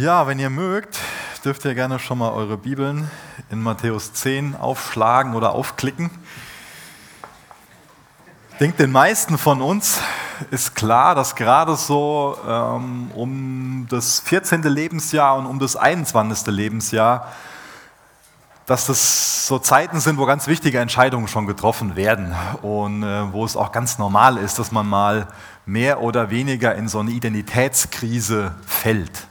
Ja, wenn ihr mögt, dürft ihr gerne schon mal eure Bibeln in Matthäus 10 aufschlagen oder aufklicken. Ich denke, den meisten von uns ist klar, dass gerade so ähm, um das 14. Lebensjahr und um das 21. Lebensjahr, dass das so Zeiten sind, wo ganz wichtige Entscheidungen schon getroffen werden und äh, wo es auch ganz normal ist, dass man mal mehr oder weniger in so eine Identitätskrise fällt.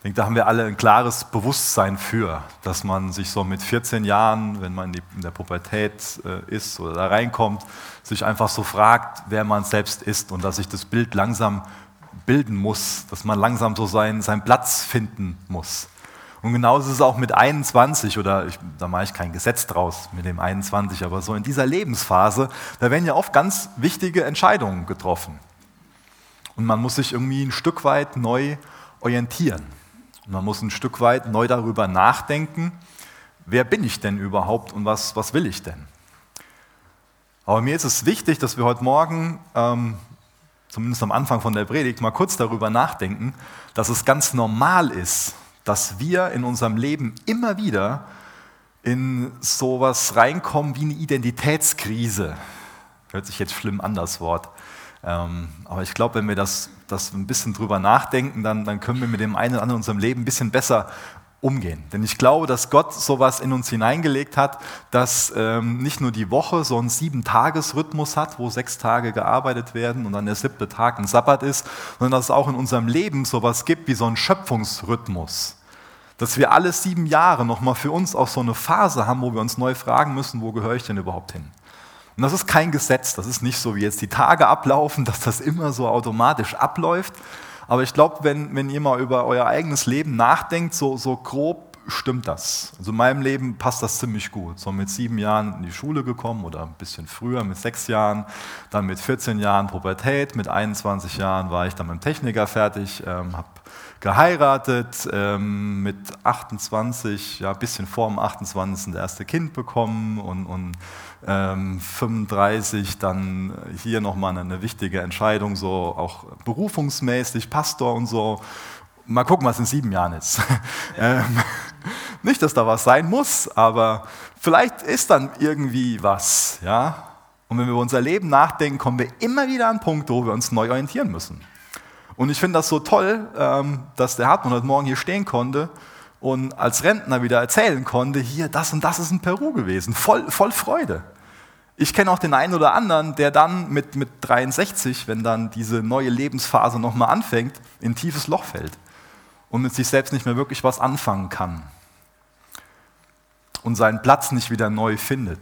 Ich denke, da haben wir alle ein klares Bewusstsein für, dass man sich so mit 14 Jahren, wenn man in der Pubertät äh, ist oder da reinkommt, sich einfach so fragt, wer man selbst ist und dass sich das Bild langsam bilden muss, dass man langsam so seinen, seinen Platz finden muss. Und genauso ist es auch mit 21 oder ich, da mache ich kein Gesetz draus mit dem 21, aber so in dieser Lebensphase, da werden ja oft ganz wichtige Entscheidungen getroffen. Und man muss sich irgendwie ein Stück weit neu orientieren. Man muss ein Stück weit neu darüber nachdenken, wer bin ich denn überhaupt und was, was will ich denn? Aber mir ist es wichtig, dass wir heute Morgen, ähm, zumindest am Anfang von der Predigt, mal kurz darüber nachdenken, dass es ganz normal ist, dass wir in unserem Leben immer wieder in sowas reinkommen wie eine Identitätskrise. Hört sich jetzt schlimm an, das Wort. Ähm, aber ich glaube, wenn wir das, das ein bisschen drüber nachdenken, dann, dann können wir mit dem einen oder anderen in unserem Leben ein bisschen besser umgehen. Denn ich glaube, dass Gott sowas in uns hineingelegt hat, dass ähm, nicht nur die Woche so einen Sieben-Tages-Rhythmus hat, wo sechs Tage gearbeitet werden und dann der siebte Tag ein Sabbat ist, sondern dass es auch in unserem Leben sowas gibt wie so einen Schöpfungsrhythmus. Dass wir alle sieben Jahre nochmal für uns auch so eine Phase haben, wo wir uns neu fragen müssen, wo gehöre ich denn überhaupt hin? Und das ist kein Gesetz, das ist nicht so, wie jetzt die Tage ablaufen, dass das immer so automatisch abläuft. Aber ich glaube, wenn, wenn ihr mal über euer eigenes Leben nachdenkt, so, so grob stimmt das. Also in meinem Leben passt das ziemlich gut. So mit sieben Jahren in die Schule gekommen oder ein bisschen früher, mit sechs Jahren, dann mit 14 Jahren Pubertät, mit 21 Jahren war ich dann mit dem Techniker fertig, ähm, habe geheiratet, ähm, mit 28, ja, ein bisschen vor dem 28. das erste Kind bekommen und, und ähm, 35 dann hier nochmal eine, wichtige Entscheidung, so auch berufungsmäßig, Pastor und so. Mal gucken, was in sieben Jahren ist. ähm, nicht, dass da was sein muss, aber vielleicht ist dann irgendwie was, ja. Und wenn wir über unser Leben nachdenken, kommen wir immer wieder an Punkte, wo wir uns neu orientieren müssen. Und ich finde das so toll, ähm, dass der Hartmann heute Morgen hier stehen konnte und als Rentner wieder erzählen konnte, hier, das und das ist in Peru gewesen. Voll, voll Freude. Ich kenne auch den einen oder anderen, der dann mit, mit 63, wenn dann diese neue Lebensphase nochmal anfängt, in ein tiefes Loch fällt und mit sich selbst nicht mehr wirklich was anfangen kann und seinen Platz nicht wieder neu findet.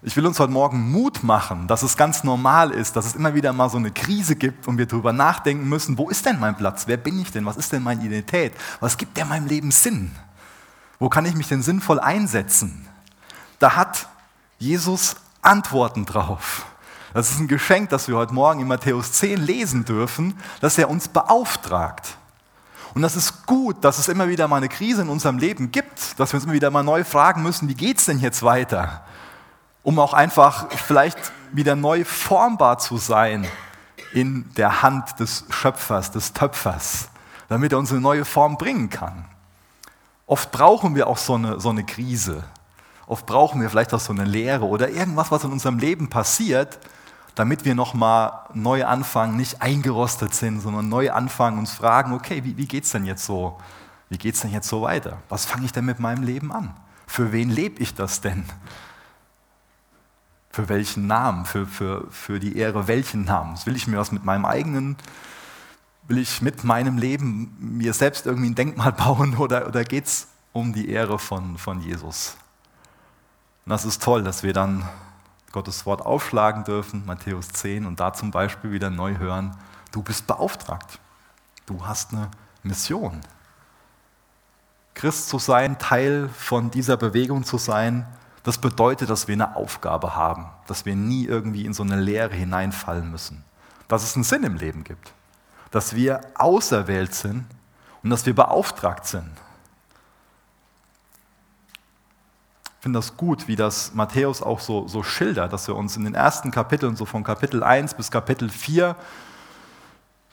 Ich will uns heute Morgen Mut machen, dass es ganz normal ist, dass es immer wieder mal so eine Krise gibt und wir darüber nachdenken müssen, wo ist denn mein Platz? Wer bin ich denn? Was ist denn meine Identität? Was gibt denn meinem Leben Sinn? Wo kann ich mich denn sinnvoll einsetzen? Da hat Jesus Antworten drauf. Das ist ein Geschenk, das wir heute Morgen in Matthäus 10 lesen dürfen, dass er uns beauftragt. Und das ist gut, dass es immer wieder mal eine Krise in unserem Leben gibt, dass wir uns immer wieder mal neu fragen müssen, wie geht es denn jetzt weiter? Um auch einfach vielleicht wieder neu formbar zu sein in der Hand des Schöpfers, des Töpfers, damit er uns eine neue Form bringen kann. Oft brauchen wir auch so eine, so eine Krise. Oft brauchen wir vielleicht auch so eine Lehre oder irgendwas, was in unserem Leben passiert, damit wir nochmal neu anfangen, nicht eingerostet sind, sondern neu anfangen, uns fragen, okay, wie, wie es denn jetzt so? Wie geht es denn jetzt so weiter? Was fange ich denn mit meinem Leben an? Für wen lebe ich das denn? Für welchen Namen? Für, für, für die Ehre welchen Namens? Will ich mir was mit meinem eigenen, will ich mit meinem Leben mir selbst irgendwie ein Denkmal bauen oder, oder geht es um die Ehre von, von Jesus? Und das ist toll, dass wir dann Gottes Wort aufschlagen dürfen, Matthäus 10, und da zum Beispiel wieder neu hören, du bist beauftragt. Du hast eine Mission. Christ zu sein, Teil von dieser Bewegung zu sein, das bedeutet, dass wir eine Aufgabe haben, dass wir nie irgendwie in so eine Leere hineinfallen müssen, dass es einen Sinn im Leben gibt, dass wir auserwählt sind und dass wir beauftragt sind. Ich finde das gut, wie das Matthäus auch so, so schildert, dass wir uns in den ersten Kapiteln, so von Kapitel 1 bis Kapitel 4,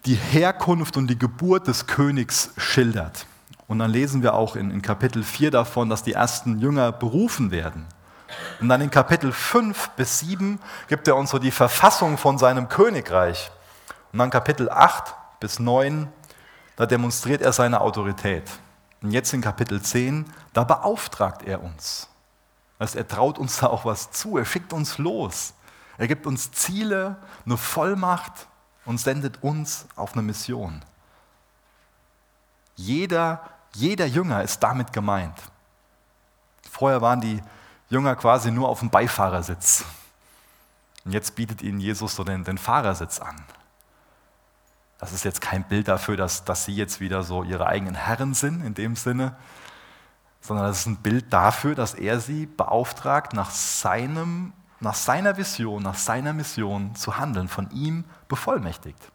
die Herkunft und die Geburt des Königs schildert. Und dann lesen wir auch in, in Kapitel 4 davon, dass die ersten Jünger berufen werden. Und dann in Kapitel 5 bis 7 gibt er uns so die Verfassung von seinem Königreich. Und dann Kapitel 8 bis 9, da demonstriert er seine Autorität. Und jetzt in Kapitel 10, da beauftragt er uns. Also er traut uns da auch was zu, er schickt uns los. Er gibt uns Ziele, eine Vollmacht und sendet uns auf eine Mission. Jeder, jeder Jünger ist damit gemeint. Vorher waren die Jünger quasi nur auf dem Beifahrersitz. Und jetzt bietet ihnen Jesus so den, den Fahrersitz an. Das ist jetzt kein Bild dafür, dass, dass sie jetzt wieder so ihre eigenen Herren sind in dem Sinne, sondern das ist ein Bild dafür, dass er sie beauftragt, nach, seinem, nach seiner Vision, nach seiner Mission zu handeln, von ihm bevollmächtigt.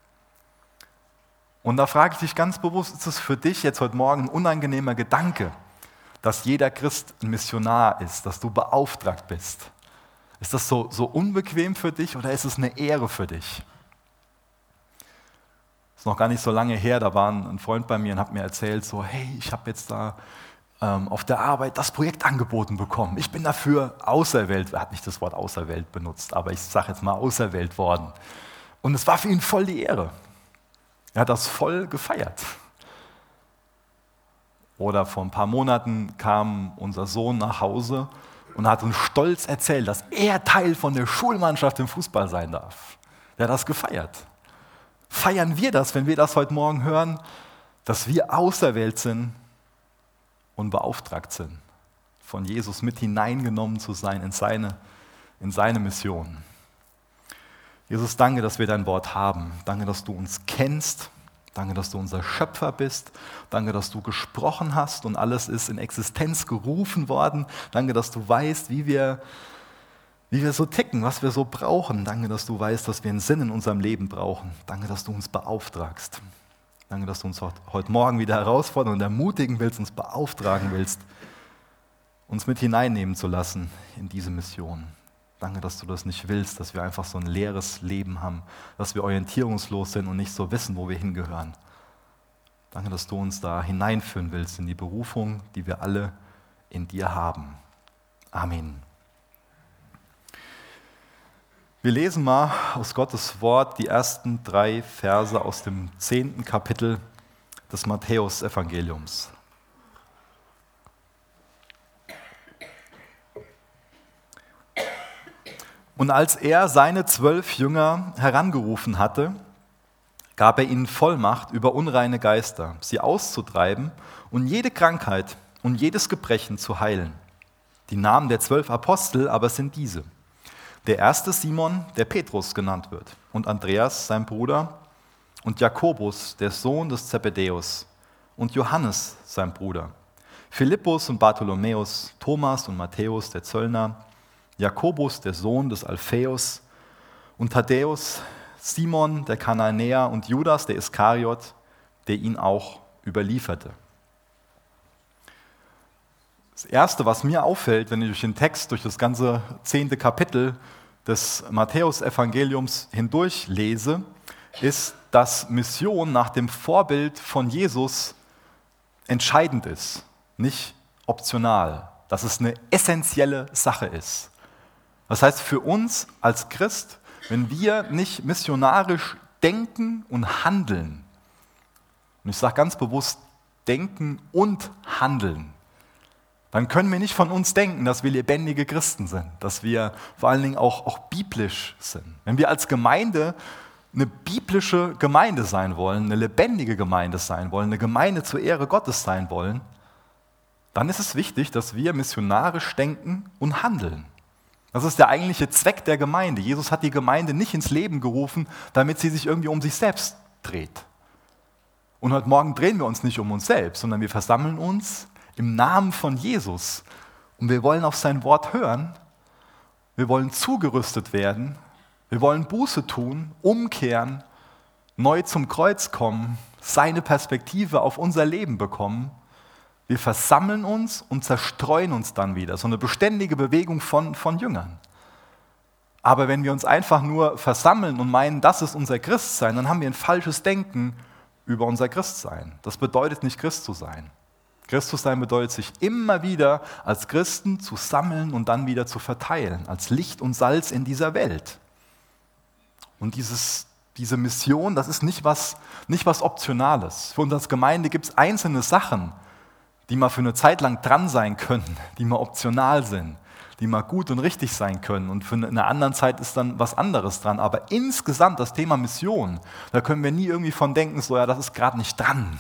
Und da frage ich dich ganz bewusst, ist es für dich jetzt heute Morgen ein unangenehmer Gedanke, dass jeder Christ ein Missionar ist, dass du beauftragt bist? Ist das so, so unbequem für dich oder ist es eine Ehre für dich? ist noch gar nicht so lange her, da war ein Freund bei mir und hat mir erzählt, so, hey, ich habe jetzt da ähm, auf der Arbeit das Projekt angeboten bekommen. Ich bin dafür auserwählt, er hat nicht das Wort auserwählt benutzt, aber ich sage jetzt mal auserwählt worden. Und es war für ihn voll die Ehre. Er hat das voll gefeiert. Oder vor ein paar Monaten kam unser Sohn nach Hause und hat uns stolz erzählt, dass er Teil von der Schulmannschaft im Fußball sein darf. Er hat das gefeiert. Feiern wir das, wenn wir das heute Morgen hören, dass wir auserwählt sind und beauftragt sind, von Jesus mit hineingenommen zu sein in seine, in seine Mission. Jesus, danke, dass wir dein Wort haben. Danke, dass du uns kennst. Danke, dass du unser Schöpfer bist. Danke, dass du gesprochen hast und alles ist in Existenz gerufen worden. Danke, dass du weißt, wie wir, wie wir so ticken, was wir so brauchen. Danke, dass du weißt, dass wir einen Sinn in unserem Leben brauchen. Danke, dass du uns beauftragst. Danke, dass du uns heute Morgen wieder herausfordern und ermutigen willst, uns beauftragen willst, uns mit hineinnehmen zu lassen in diese Mission. Danke, dass du das nicht willst, dass wir einfach so ein leeres Leben haben, dass wir orientierungslos sind und nicht so wissen, wo wir hingehören. Danke, dass du uns da hineinführen willst in die Berufung, die wir alle in dir haben. Amen. Wir lesen mal aus Gottes Wort die ersten drei Verse aus dem zehnten Kapitel des Matthäus-Evangeliums. Und als er seine zwölf Jünger herangerufen hatte, gab er ihnen Vollmacht über unreine Geister, sie auszutreiben und jede Krankheit und jedes Gebrechen zu heilen. Die Namen der zwölf Apostel aber sind diese. Der erste Simon, der Petrus genannt wird, und Andreas, sein Bruder, und Jakobus, der Sohn des Zebedäus, und Johannes, sein Bruder, Philippus und Bartholomäus, Thomas und Matthäus, der Zöllner, Jakobus, der Sohn des Alpheus, und Thaddäus, Simon, der Kananäer, und Judas, der Iskariot, der ihn auch überlieferte. Das Erste, was mir auffällt, wenn ich durch den Text, durch das ganze zehnte Kapitel des Matthäus-Evangeliums hindurch lese, ist, dass Mission nach dem Vorbild von Jesus entscheidend ist, nicht optional, dass es eine essentielle Sache ist. Das heißt, für uns als Christ, wenn wir nicht missionarisch denken und handeln, und ich sage ganz bewusst denken und handeln, dann können wir nicht von uns denken, dass wir lebendige Christen sind, dass wir vor allen Dingen auch, auch biblisch sind. Wenn wir als Gemeinde eine biblische Gemeinde sein wollen, eine lebendige Gemeinde sein wollen, eine Gemeinde zur Ehre Gottes sein wollen, dann ist es wichtig, dass wir missionarisch denken und handeln. Das ist der eigentliche Zweck der Gemeinde. Jesus hat die Gemeinde nicht ins Leben gerufen, damit sie sich irgendwie um sich selbst dreht. Und heute Morgen drehen wir uns nicht um uns selbst, sondern wir versammeln uns im Namen von Jesus. Und wir wollen auf sein Wort hören. Wir wollen zugerüstet werden. Wir wollen Buße tun, umkehren, neu zum Kreuz kommen, seine Perspektive auf unser Leben bekommen. Wir versammeln uns und zerstreuen uns dann wieder. So eine beständige Bewegung von, von Jüngern. Aber wenn wir uns einfach nur versammeln und meinen, das ist unser Christsein, dann haben wir ein falsches Denken über unser Christsein. Das bedeutet nicht Christ zu sein. Christus sein bedeutet sich immer wieder als Christen zu sammeln und dann wieder zu verteilen, als Licht und Salz in dieser Welt. Und dieses, diese Mission, das ist nicht was, nicht was Optionales. Für uns als Gemeinde gibt es einzelne Sachen, die mal für eine Zeit lang dran sein können, die mal optional sind, die mal gut und richtig sein können. Und für eine andere Zeit ist dann was anderes dran. Aber insgesamt das Thema Mission, da können wir nie irgendwie von denken, so ja, das ist gerade nicht dran.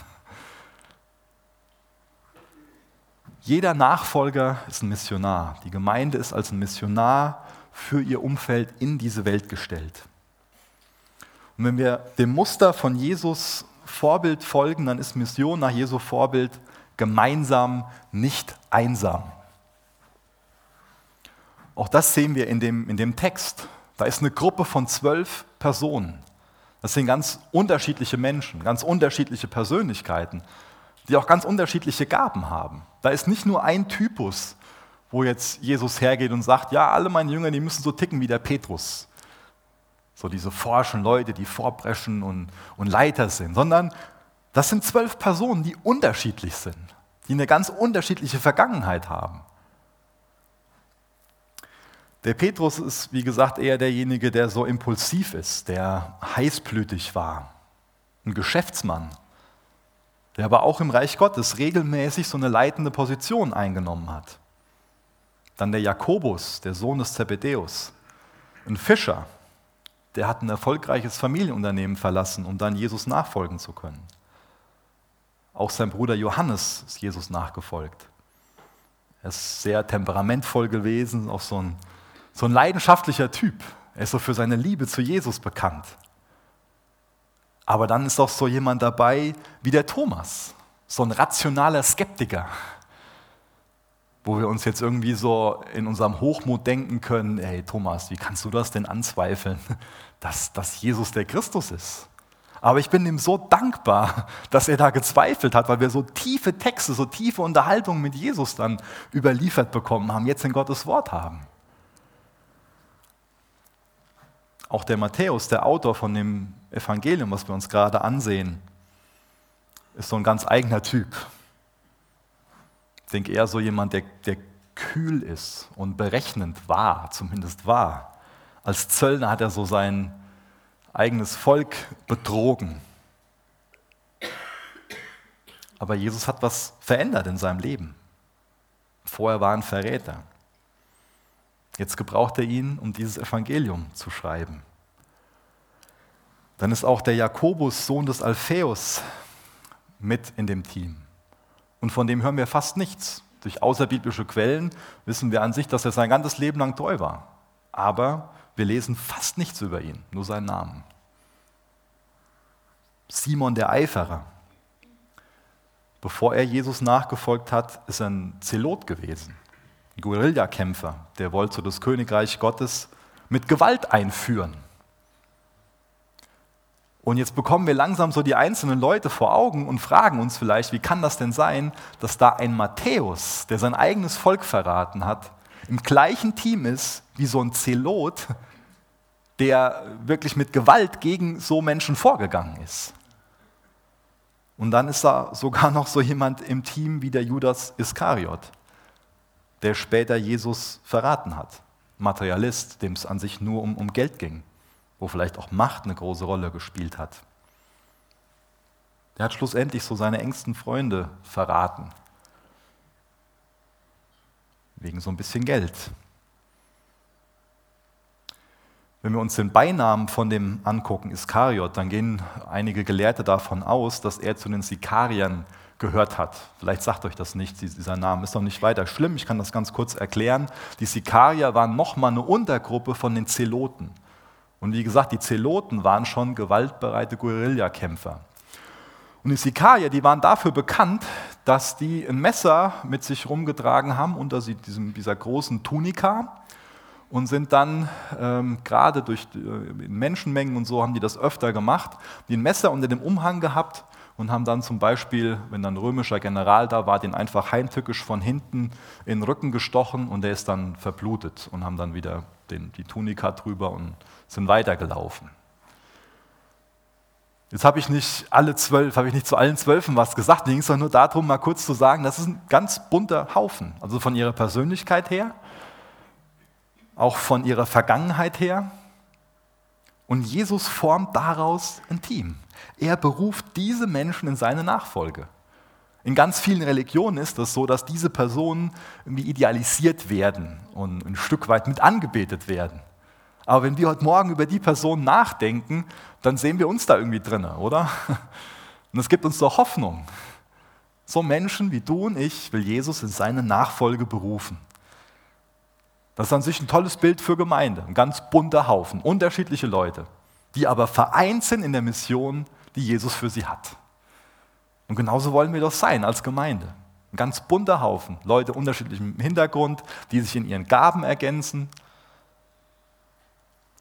Jeder Nachfolger ist ein Missionar. Die Gemeinde ist als ein Missionar für ihr Umfeld in diese Welt gestellt. Und wenn wir dem Muster von Jesus Vorbild folgen, dann ist Mission nach Jesu Vorbild gemeinsam, nicht einsam. Auch das sehen wir in dem, in dem Text. Da ist eine Gruppe von zwölf Personen. Das sind ganz unterschiedliche Menschen, ganz unterschiedliche Persönlichkeiten, die auch ganz unterschiedliche Gaben haben. Da ist nicht nur ein Typus, wo jetzt Jesus hergeht und sagt, ja, alle meine Jünger, die müssen so ticken wie der Petrus. So diese forschen Leute, die vorbrechen und, und Leiter sind, sondern das sind zwölf Personen, die unterschiedlich sind, die eine ganz unterschiedliche Vergangenheit haben. Der Petrus ist, wie gesagt, eher derjenige, der so impulsiv ist, der heißblütig war, ein Geschäftsmann, der aber auch im Reich Gottes regelmäßig so eine leitende Position eingenommen hat. Dann der Jakobus, der Sohn des Zebedäus, ein Fischer, der hat ein erfolgreiches Familienunternehmen verlassen, um dann Jesus nachfolgen zu können. Auch sein Bruder Johannes ist Jesus nachgefolgt. Er ist sehr temperamentvoll gewesen, auch so ein, so ein leidenschaftlicher Typ. Er ist so für seine Liebe zu Jesus bekannt. Aber dann ist auch so jemand dabei wie der Thomas, so ein rationaler Skeptiker, wo wir uns jetzt irgendwie so in unserem Hochmut denken können, hey Thomas, wie kannst du das denn anzweifeln, dass, dass Jesus der Christus ist? Aber ich bin ihm so dankbar, dass er da gezweifelt hat, weil wir so tiefe Texte, so tiefe Unterhaltungen mit Jesus dann überliefert bekommen haben, jetzt in Gottes Wort haben. Auch der Matthäus, der Autor von dem Evangelium, was wir uns gerade ansehen, ist so ein ganz eigener Typ. Ich denke eher so jemand, der, der kühl ist und berechnend war, zumindest war. Als Zöllner hat er so sein eigenes Volk betrogen. Aber Jesus hat was verändert in seinem Leben. Vorher war ein Verräter. Jetzt gebraucht er ihn, um dieses Evangelium zu schreiben. Dann ist auch der Jakobus, Sohn des Alpheus, mit in dem Team. Und von dem hören wir fast nichts. Durch außerbiblische Quellen wissen wir an sich, dass er sein ganzes Leben lang treu war. Aber wir lesen fast nichts über ihn, nur seinen Namen. Simon der Eiferer. Bevor er Jesus nachgefolgt hat, ist er ein Zelot gewesen, ein Guerillakämpfer, der wollte das Königreich Gottes mit Gewalt einführen. Und jetzt bekommen wir langsam so die einzelnen Leute vor Augen und fragen uns vielleicht, wie kann das denn sein, dass da ein Matthäus, der sein eigenes Volk verraten hat, im gleichen Team ist wie so ein Zelot, der wirklich mit Gewalt gegen so Menschen vorgegangen ist. Und dann ist da sogar noch so jemand im Team wie der Judas Iskariot, der später Jesus verraten hat. Materialist, dem es an sich nur um, um Geld ging wo vielleicht auch Macht eine große Rolle gespielt hat. Der hat schlussendlich so seine engsten Freunde verraten. Wegen so ein bisschen Geld. Wenn wir uns den Beinamen von dem angucken, Iskariot, dann gehen einige Gelehrte davon aus, dass er zu den Sikariern gehört hat. Vielleicht sagt euch das nicht, dieser Name ist noch nicht weiter schlimm, ich kann das ganz kurz erklären. Die Sikarier waren nochmal eine Untergruppe von den Zeloten. Und wie gesagt, die Zeloten waren schon gewaltbereite Guerillakämpfer. Und die Sikarier, die waren dafür bekannt, dass die ein Messer mit sich rumgetragen haben unter diesem, dieser großen Tunika und sind dann ähm, gerade durch äh, Menschenmengen und so haben die das öfter gemacht, die ein Messer unter dem Umhang gehabt und haben dann zum Beispiel, wenn dann ein römischer General da war, den einfach heimtückisch von hinten in den Rücken gestochen und der ist dann verblutet und haben dann wieder den, die Tunika drüber und sind weitergelaufen. Jetzt habe ich nicht alle zwölf, habe ich nicht zu allen Zwölfen was gesagt, mir ging es doch nur darum, mal kurz zu sagen, das ist ein ganz bunter Haufen. Also von ihrer Persönlichkeit her, auch von ihrer Vergangenheit her. Und Jesus formt daraus ein Team. Er beruft diese Menschen in seine Nachfolge. In ganz vielen Religionen ist das so, dass diese Personen irgendwie idealisiert werden und ein Stück weit mit angebetet werden. Aber wenn wir heute Morgen über die Person nachdenken, dann sehen wir uns da irgendwie drin, oder? Und es gibt uns doch Hoffnung. So Menschen wie du und ich will Jesus in seine Nachfolge berufen. Das ist an sich ein tolles Bild für Gemeinde, ein ganz bunter Haufen, unterschiedliche Leute, die aber vereint sind in der Mission, die Jesus für sie hat. Und genauso wollen wir doch sein als Gemeinde. Ein ganz bunter Haufen, Leute unterschiedlichem Hintergrund, die sich in ihren Gaben ergänzen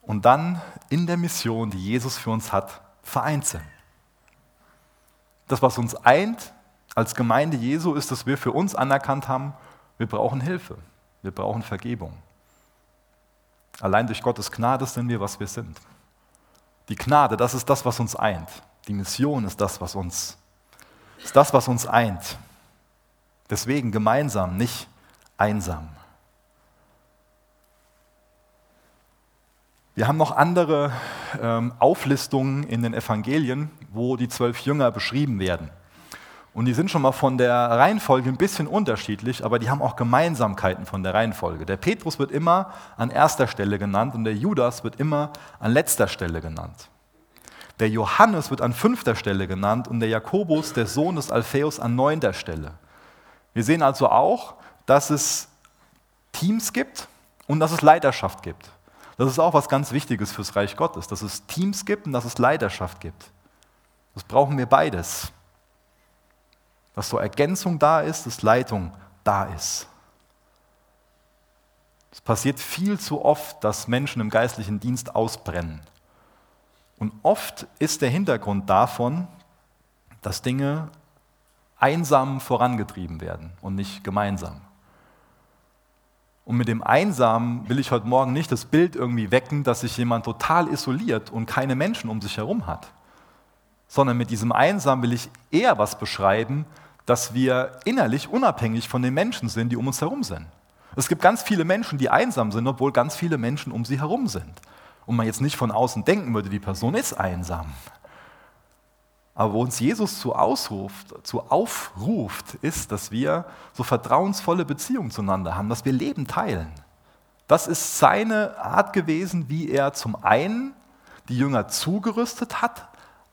und dann in der Mission, die Jesus für uns hat, vereint sind. Das, was uns eint als Gemeinde Jesu, ist, dass wir für uns anerkannt haben, wir brauchen Hilfe, wir brauchen Vergebung. Allein durch Gottes Gnade sind wir, was wir sind. Die Gnade, das ist das, was uns eint. Die Mission ist das, was uns ist das, was uns eint. Deswegen gemeinsam, nicht einsam. Wir haben noch andere ähm, Auflistungen in den Evangelien, wo die zwölf Jünger beschrieben werden. Und die sind schon mal von der Reihenfolge ein bisschen unterschiedlich, aber die haben auch Gemeinsamkeiten von der Reihenfolge. Der Petrus wird immer an erster Stelle genannt und der Judas wird immer an letzter Stelle genannt. Der Johannes wird an fünfter Stelle genannt und der Jakobus, der Sohn des Alpheus, an neunter Stelle. Wir sehen also auch, dass es Teams gibt und dass es Leiterschaft gibt. Das ist auch was ganz Wichtiges fürs Reich Gottes, dass es Teams gibt und dass es Leiterschaft gibt. Das brauchen wir beides. Dass so Ergänzung da ist, dass Leitung da ist. Es passiert viel zu oft, dass Menschen im geistlichen Dienst ausbrennen. Und oft ist der Hintergrund davon, dass Dinge einsam vorangetrieben werden und nicht gemeinsam. Und mit dem Einsamen will ich heute Morgen nicht das Bild irgendwie wecken, dass sich jemand total isoliert und keine Menschen um sich herum hat, sondern mit diesem Einsam will ich eher was beschreiben, dass wir innerlich unabhängig von den Menschen sind, die um uns herum sind. Es gibt ganz viele Menschen, die einsam sind, obwohl ganz viele Menschen um sie herum sind und man jetzt nicht von außen denken würde, die Person ist einsam. Aber wo uns Jesus zu, ausruft, zu aufruft, ist, dass wir so vertrauensvolle Beziehungen zueinander haben, dass wir Leben teilen. Das ist seine Art gewesen, wie er zum einen die Jünger zugerüstet hat,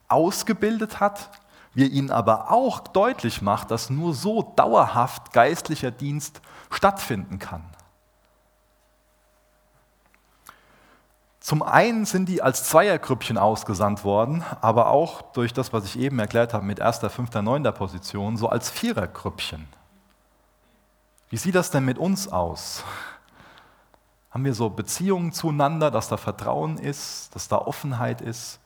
ausgebildet hat, wir ihnen aber auch deutlich macht, dass nur so dauerhaft geistlicher Dienst stattfinden kann. Zum einen sind die als Zweiergrüppchen ausgesandt worden, aber auch durch das, was ich eben erklärt habe mit erster, fünfter, neunter Position, so als Vierergrüppchen. Wie sieht das denn mit uns aus? Haben wir so Beziehungen zueinander, dass da Vertrauen ist, dass da Offenheit ist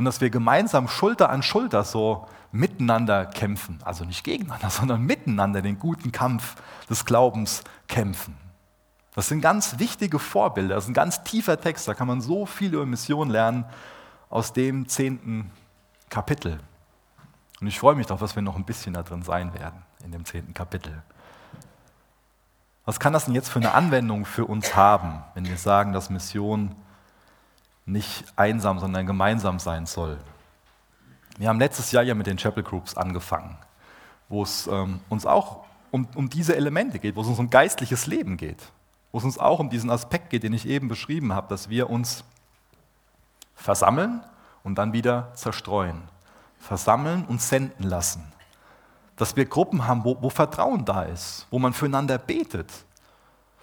und dass wir gemeinsam Schulter an Schulter so miteinander kämpfen, also nicht gegeneinander, sondern miteinander den guten Kampf des Glaubens kämpfen. Das sind ganz wichtige Vorbilder, das ist ein ganz tiefer Text, da kann man so viel über Mission lernen aus dem zehnten Kapitel. Und ich freue mich darauf, dass wir noch ein bisschen da drin sein werden, in dem zehnten Kapitel. Was kann das denn jetzt für eine Anwendung für uns haben, wenn wir sagen, dass Mission nicht einsam, sondern gemeinsam sein soll? Wir haben letztes Jahr ja mit den Chapel Groups angefangen, wo es ähm, uns auch um, um diese Elemente geht, wo es uns um geistliches Leben geht wo es uns auch um diesen Aspekt geht, den ich eben beschrieben habe, dass wir uns versammeln und dann wieder zerstreuen. Versammeln und senden lassen. Dass wir Gruppen haben, wo, wo Vertrauen da ist, wo man füreinander betet,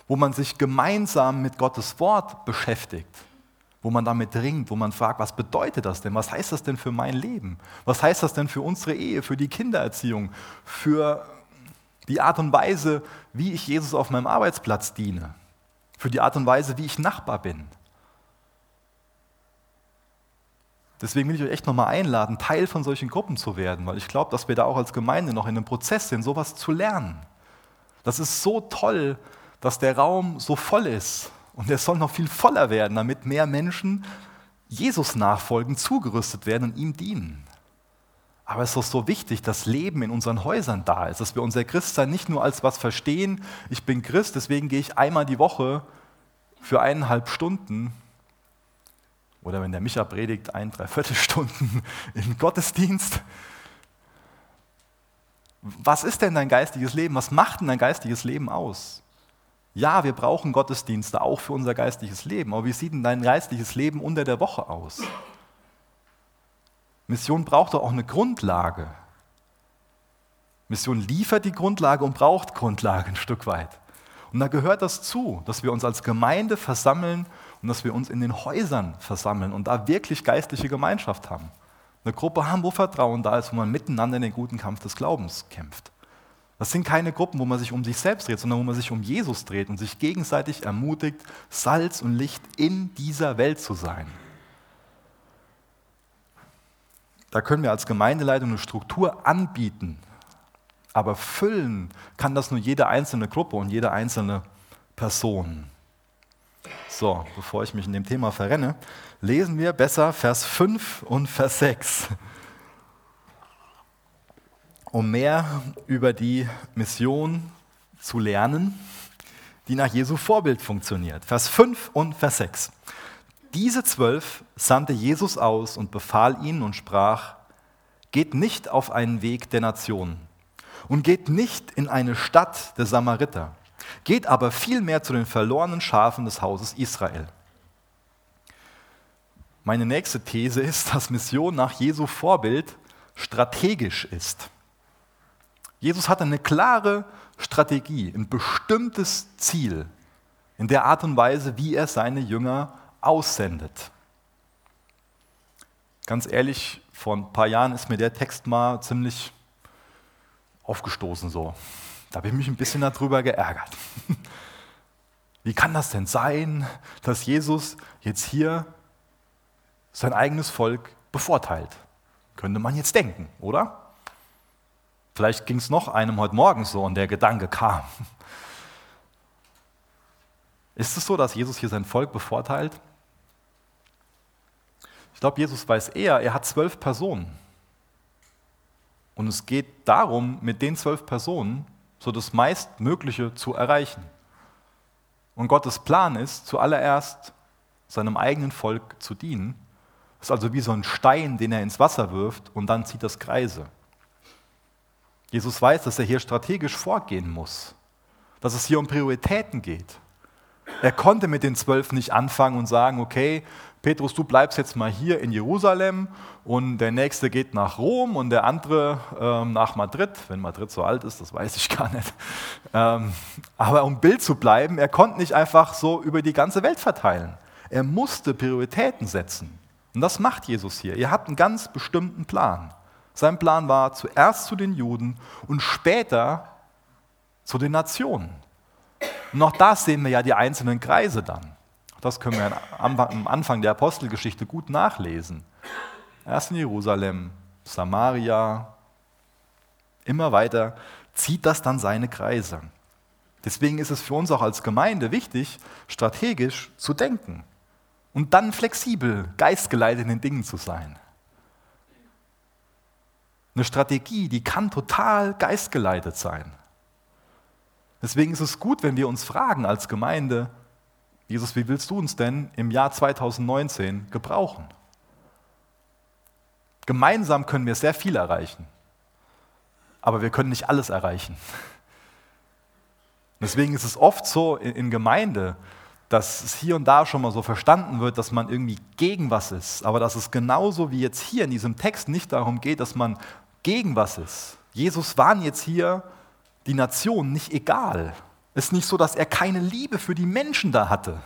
wo man sich gemeinsam mit Gottes Wort beschäftigt, wo man damit ringt, wo man fragt, was bedeutet das denn? Was heißt das denn für mein Leben? Was heißt das denn für unsere Ehe, für die Kindererziehung, für die Art und Weise, wie ich Jesus auf meinem Arbeitsplatz diene, für die Art und Weise, wie ich Nachbar bin. Deswegen will ich euch echt nochmal einladen, Teil von solchen Gruppen zu werden, weil ich glaube, dass wir da auch als Gemeinde noch in einem Prozess sind, sowas zu lernen. Das ist so toll, dass der Raum so voll ist Und er soll noch viel voller werden, damit mehr Menschen Jesus nachfolgen, zugerüstet werden und ihm dienen. Aber es ist doch so wichtig, dass Leben in unseren Häusern da ist, dass wir unser Christsein nicht nur als was verstehen, ich bin Christ, deswegen gehe ich einmal die Woche für eineinhalb Stunden oder wenn der Micha predigt, ein, dreiviertel Stunden in Gottesdienst. Was ist denn dein geistiges Leben? Was macht denn dein geistiges Leben aus? Ja, wir brauchen Gottesdienste auch für unser geistiges Leben, aber wie sieht denn dein geistliches Leben unter der Woche aus? Mission braucht doch auch eine Grundlage. Mission liefert die Grundlage und braucht Grundlage ein Stück weit. Und da gehört das zu, dass wir uns als Gemeinde versammeln und dass wir uns in den Häusern versammeln und da wirklich geistliche Gemeinschaft haben. Eine Gruppe haben, wo Vertrauen da ist, wo man miteinander in den guten Kampf des Glaubens kämpft. Das sind keine Gruppen, wo man sich um sich selbst dreht, sondern wo man sich um Jesus dreht und sich gegenseitig ermutigt, Salz und Licht in dieser Welt zu sein. Da können wir als Gemeindeleitung eine Struktur anbieten, aber füllen kann das nur jede einzelne Gruppe und jede einzelne Person. So, bevor ich mich in dem Thema verrenne, lesen wir besser Vers 5 und Vers 6 um mehr über die Mission zu lernen, die nach Jesu Vorbild funktioniert. Vers 5 und Vers 6. Diese zwölf sandte Jesus aus und befahl ihnen und sprach, geht nicht auf einen Weg der Nationen und geht nicht in eine Stadt der Samariter, geht aber vielmehr zu den verlorenen Schafen des Hauses Israel. Meine nächste These ist, dass Mission nach Jesu Vorbild strategisch ist. Jesus hatte eine klare Strategie, ein bestimmtes Ziel in der Art und Weise, wie er seine Jünger aussendet. Ganz ehrlich, vor ein paar Jahren ist mir der Text mal ziemlich aufgestoßen so. Da habe ich mich ein bisschen darüber geärgert. Wie kann das denn sein, dass Jesus jetzt hier sein eigenes Volk bevorteilt? Könnte man jetzt denken, oder? Vielleicht ging es noch einem heute Morgen so und der Gedanke kam. Ist es so, dass Jesus hier sein Volk bevorteilt? Ich glaube, Jesus weiß eher, er hat zwölf Personen. Und es geht darum, mit den zwölf Personen so das meistmögliche zu erreichen. Und Gottes Plan ist, zuallererst seinem eigenen Volk zu dienen. Das ist also wie so ein Stein, den er ins Wasser wirft und dann zieht das Kreise. Jesus weiß, dass er hier strategisch vorgehen muss, dass es hier um Prioritäten geht. Er konnte mit den zwölf nicht anfangen und sagen, okay, Petrus, du bleibst jetzt mal hier in Jerusalem und der nächste geht nach Rom und der andere ähm, nach Madrid. Wenn Madrid so alt ist, das weiß ich gar nicht. Ähm, aber um Bild zu bleiben, er konnte nicht einfach so über die ganze Welt verteilen. Er musste Prioritäten setzen. Und das macht Jesus hier. Ihr habt einen ganz bestimmten Plan. Sein Plan war zuerst zu den Juden und später zu den Nationen. Und auch da sehen wir ja die einzelnen Kreise dann. Das können wir am Anfang der Apostelgeschichte gut nachlesen. Erst in Jerusalem, Samaria, immer weiter zieht das dann seine Kreise. Deswegen ist es für uns auch als Gemeinde wichtig, strategisch zu denken und dann flexibel, geistgeleitet in den Dingen zu sein. Eine Strategie, die kann total geistgeleitet sein. Deswegen ist es gut, wenn wir uns fragen als Gemeinde, Jesus, wie willst du uns denn im Jahr 2019 gebrauchen? Gemeinsam können wir sehr viel erreichen, aber wir können nicht alles erreichen. Deswegen ist es oft so in Gemeinde, dass es hier und da schon mal so verstanden wird, dass man irgendwie gegen was ist, aber dass es genauso wie jetzt hier in diesem Text nicht darum geht, dass man gegen was ist. Jesus waren jetzt hier die Nation nicht egal. Es ist nicht so, dass er keine Liebe für die Menschen da hatte.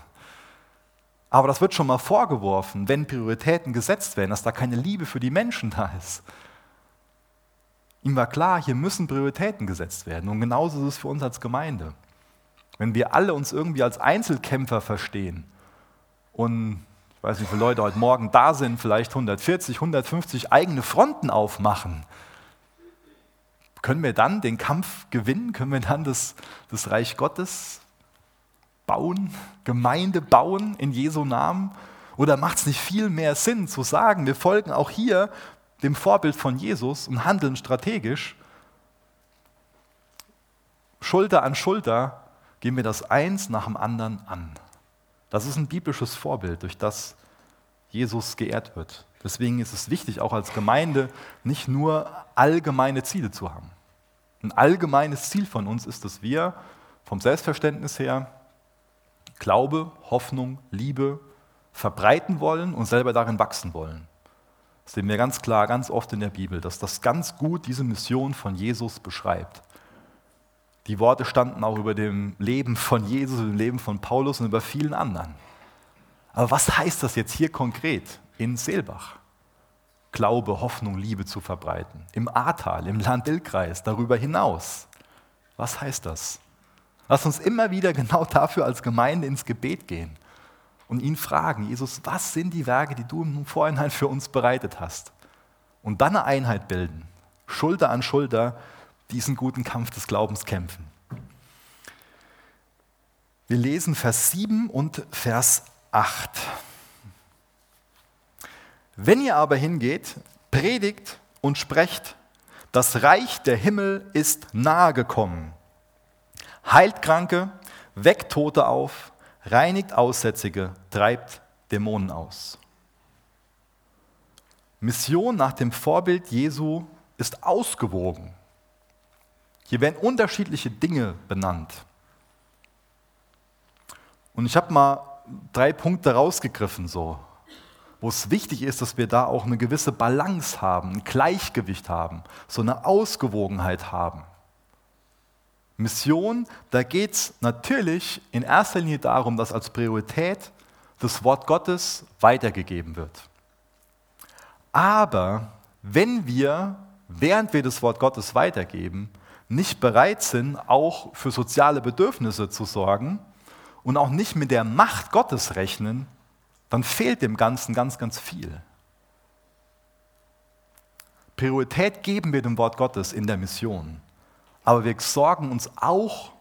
Aber das wird schon mal vorgeworfen, wenn Prioritäten gesetzt werden, dass da keine Liebe für die Menschen da ist. Ihm war klar, hier müssen Prioritäten gesetzt werden. Und genauso ist es für uns als Gemeinde. Wenn wir alle uns irgendwie als Einzelkämpfer verstehen und ich weiß nicht, wie viele Leute heute Morgen da sind, vielleicht 140, 150 eigene Fronten aufmachen, können wir dann den Kampf gewinnen? Können wir dann das, das Reich Gottes bauen, Gemeinde bauen in Jesu Namen? Oder macht es nicht viel mehr Sinn zu sagen, wir folgen auch hier dem Vorbild von Jesus und handeln strategisch? Schulter an Schulter gehen wir das eins nach dem anderen an. Das ist ein biblisches Vorbild, durch das Jesus geehrt wird. Deswegen ist es wichtig, auch als Gemeinde nicht nur allgemeine Ziele zu haben. Ein allgemeines Ziel von uns ist, dass wir vom Selbstverständnis her Glaube, Hoffnung, Liebe verbreiten wollen und selber darin wachsen wollen. Das sehen wir ganz klar, ganz oft in der Bibel, dass das ganz gut diese Mission von Jesus beschreibt. Die Worte standen auch über dem Leben von Jesus, über dem Leben von Paulus und über vielen anderen. Aber was heißt das jetzt hier konkret in Seelbach? Glaube, Hoffnung, Liebe zu verbreiten. Im Ahrtal, im Land-Ill-Kreis, darüber hinaus. Was heißt das? Lass uns immer wieder genau dafür als Gemeinde ins Gebet gehen und ihn fragen, Jesus, was sind die Werke, die du im Vorhinein für uns bereitet hast? Und dann eine Einheit bilden, Schulter an Schulter diesen guten Kampf des Glaubens kämpfen. Wir lesen Vers 7 und Vers 8. Wenn ihr aber hingeht, predigt und sprecht, das Reich der Himmel ist nahe gekommen. Heilt Kranke, weckt Tote auf, reinigt Aussätzige, treibt Dämonen aus. Mission nach dem Vorbild Jesu ist ausgewogen. Hier werden unterschiedliche Dinge benannt. Und ich habe mal drei Punkte rausgegriffen, so, wo es wichtig ist, dass wir da auch eine gewisse Balance haben, ein Gleichgewicht haben, so eine Ausgewogenheit haben. Mission, da geht es natürlich in erster Linie darum, dass als Priorität das Wort Gottes weitergegeben wird. Aber wenn wir, während wir das Wort Gottes weitergeben, nicht bereit sind, auch für soziale Bedürfnisse zu sorgen, und auch nicht mit der Macht Gottes rechnen, dann fehlt dem Ganzen ganz, ganz viel. Priorität geben wir dem Wort Gottes in der Mission, aber wir sorgen uns auch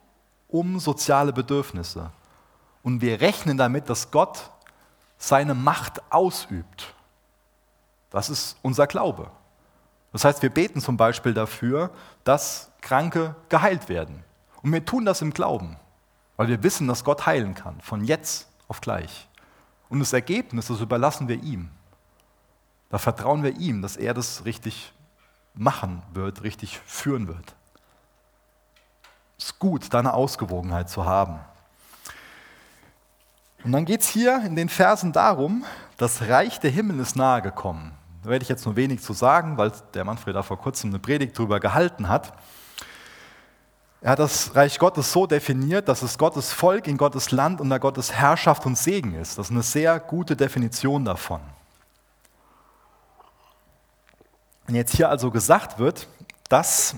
um soziale Bedürfnisse und wir rechnen damit, dass Gott seine Macht ausübt. Das ist unser Glaube. Das heißt, wir beten zum Beispiel dafür, dass Kranke geheilt werden. Und wir tun das im Glauben. Weil wir wissen, dass Gott heilen kann, von jetzt auf gleich. Und das Ergebnis, das überlassen wir ihm. Da vertrauen wir ihm, dass er das richtig machen wird, richtig führen wird. Es ist gut, da eine Ausgewogenheit zu haben. Und dann geht es hier in den Versen darum, das Reich der Himmel ist nahe gekommen. Da werde ich jetzt nur wenig zu sagen, weil der Manfred da vor kurzem eine Predigt darüber gehalten hat. Er hat das Reich Gottes so definiert, dass es Gottes Volk in Gottes Land unter Gottes Herrschaft und Segen ist. Das ist eine sehr gute Definition davon. Wenn jetzt hier also gesagt wird, dass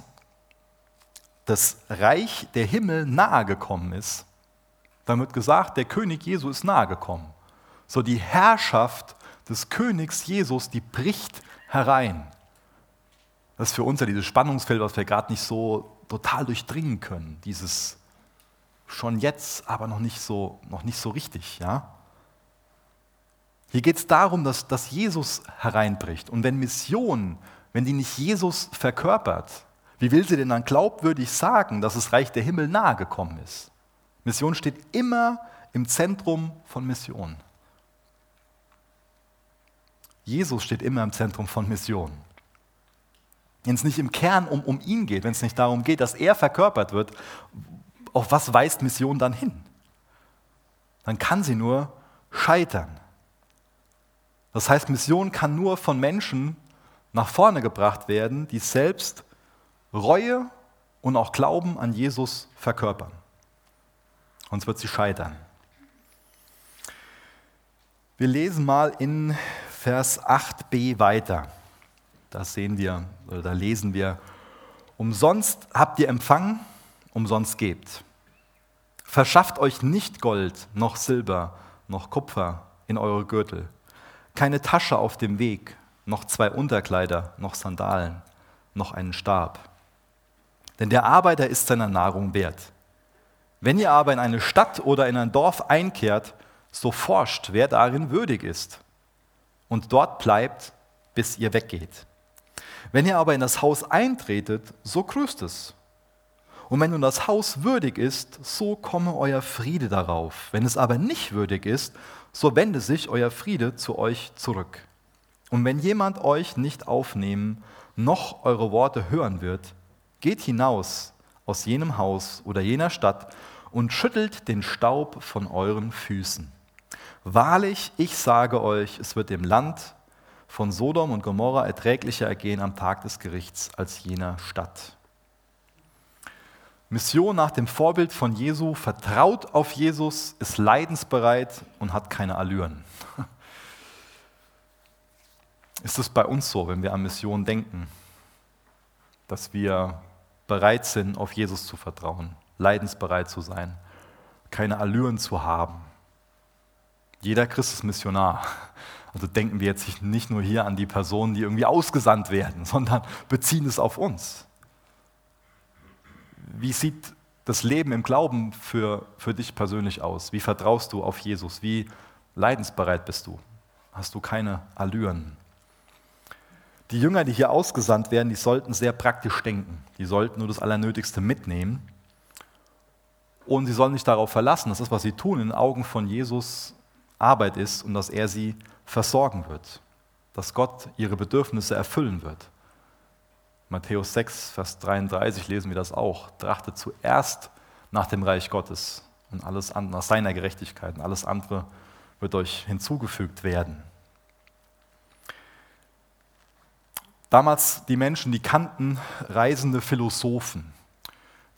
das Reich der Himmel nahe gekommen ist, dann wird gesagt, der König Jesu ist nahe gekommen. So die Herrschaft des Königs Jesus, die bricht herein. Das ist für uns ja dieses Spannungsfeld, was wir gerade nicht so total durchdringen können. Dieses schon jetzt, aber noch nicht so, noch nicht so richtig. Ja? Hier geht es darum, dass, dass Jesus hereinbricht. Und wenn Mission, wenn die nicht Jesus verkörpert, wie will sie denn dann glaubwürdig sagen, dass das Reich der Himmel nahe gekommen ist? Mission steht immer im Zentrum von Mission. Jesus steht immer im Zentrum von Mission. Wenn es nicht im Kern um, um ihn geht, wenn es nicht darum geht, dass er verkörpert wird, auf was weist Mission dann hin? Dann kann sie nur scheitern. Das heißt, Mission kann nur von Menschen nach vorne gebracht werden, die selbst Reue und auch Glauben an Jesus verkörpern. Sonst wird sie scheitern. Wir lesen mal in Vers 8b weiter. Da sehen wir, oder da lesen wir, umsonst habt ihr empfangen, umsonst gebt. Verschafft euch nicht Gold, noch Silber, noch Kupfer in eure Gürtel, keine Tasche auf dem Weg, noch zwei Unterkleider, noch Sandalen, noch einen Stab. Denn der Arbeiter ist seiner Nahrung wert. Wenn ihr aber in eine Stadt oder in ein Dorf einkehrt, so forscht, wer darin würdig ist, und dort bleibt, bis ihr weggeht. Wenn ihr aber in das Haus eintretet, so grüßt es. Und wenn nun das Haus würdig ist, so komme euer Friede darauf. Wenn es aber nicht würdig ist, so wende sich euer Friede zu euch zurück. Und wenn jemand euch nicht aufnehmen, noch eure Worte hören wird, geht hinaus aus jenem Haus oder jener Stadt und schüttelt den Staub von euren Füßen. Wahrlich, ich sage euch, es wird dem Land von Sodom und Gomorra erträglicher ergehen am Tag des Gerichts als jener Stadt. Mission nach dem Vorbild von Jesu, vertraut auf Jesus, ist leidensbereit und hat keine Allüren. Ist es bei uns so, wenn wir an Mission denken, dass wir bereit sind, auf Jesus zu vertrauen, leidensbereit zu sein, keine Allüren zu haben? Jeder Christ ist Missionar. Also denken wir jetzt nicht nur hier an die Personen, die irgendwie ausgesandt werden, sondern beziehen es auf uns wie sieht das Leben im Glauben für, für dich persönlich aus? Wie vertraust du auf Jesus? Wie leidensbereit bist du? Hast du keine Allüren? Die Jünger, die hier ausgesandt werden, die sollten sehr praktisch denken. Die sollten nur das Allernötigste mitnehmen. Und sie sollen sich darauf verlassen, dass das, was sie tun, in den Augen von Jesus Arbeit ist und dass er sie versorgen wird. Dass Gott ihre Bedürfnisse erfüllen wird. Matthäus 6, Vers 33 lesen wir das auch. Trachtet zuerst nach dem Reich Gottes und alles andere, nach seiner Gerechtigkeit und alles andere wird euch hinzugefügt werden. Damals die Menschen, die kannten reisende Philosophen.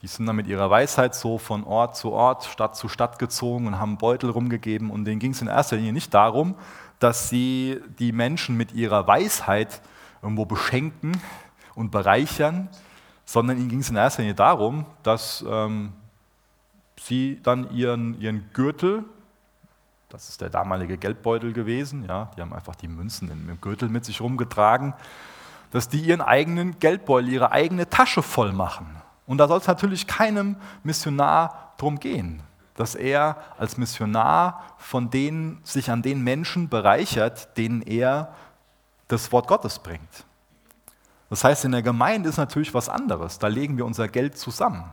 Die sind dann mit ihrer Weisheit so von Ort zu Ort, Stadt zu Stadt gezogen und haben Beutel rumgegeben. Und denen ging es in erster Linie nicht darum, dass sie die Menschen mit ihrer Weisheit irgendwo beschenken, und bereichern, sondern ihnen ging es in erster Linie darum, dass ähm, sie dann ihren, ihren Gürtel, das ist der damalige Geldbeutel gewesen, ja, die haben einfach die Münzen im Gürtel mit sich rumgetragen, dass die ihren eigenen Geldbeutel, ihre eigene Tasche voll machen. Und da soll es natürlich keinem Missionar drum gehen, dass er als Missionar von denen sich an den Menschen bereichert, denen er das Wort Gottes bringt. Das heißt, in der Gemeinde ist natürlich was anderes. Da legen wir unser Geld zusammen.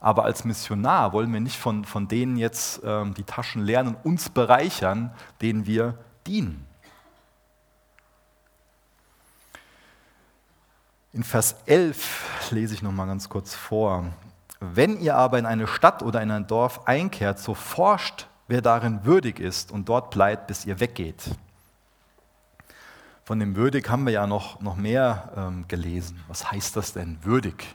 Aber als Missionar wollen wir nicht von, von denen jetzt ähm, die Taschen lernen und uns bereichern, denen wir dienen. In Vers 11 lese ich noch mal ganz kurz vor. Wenn ihr aber in eine Stadt oder in ein Dorf einkehrt, so forscht, wer darin würdig ist und dort bleibt, bis ihr weggeht. Von dem würdig haben wir ja noch, noch mehr ähm, gelesen. Was heißt das denn, würdig?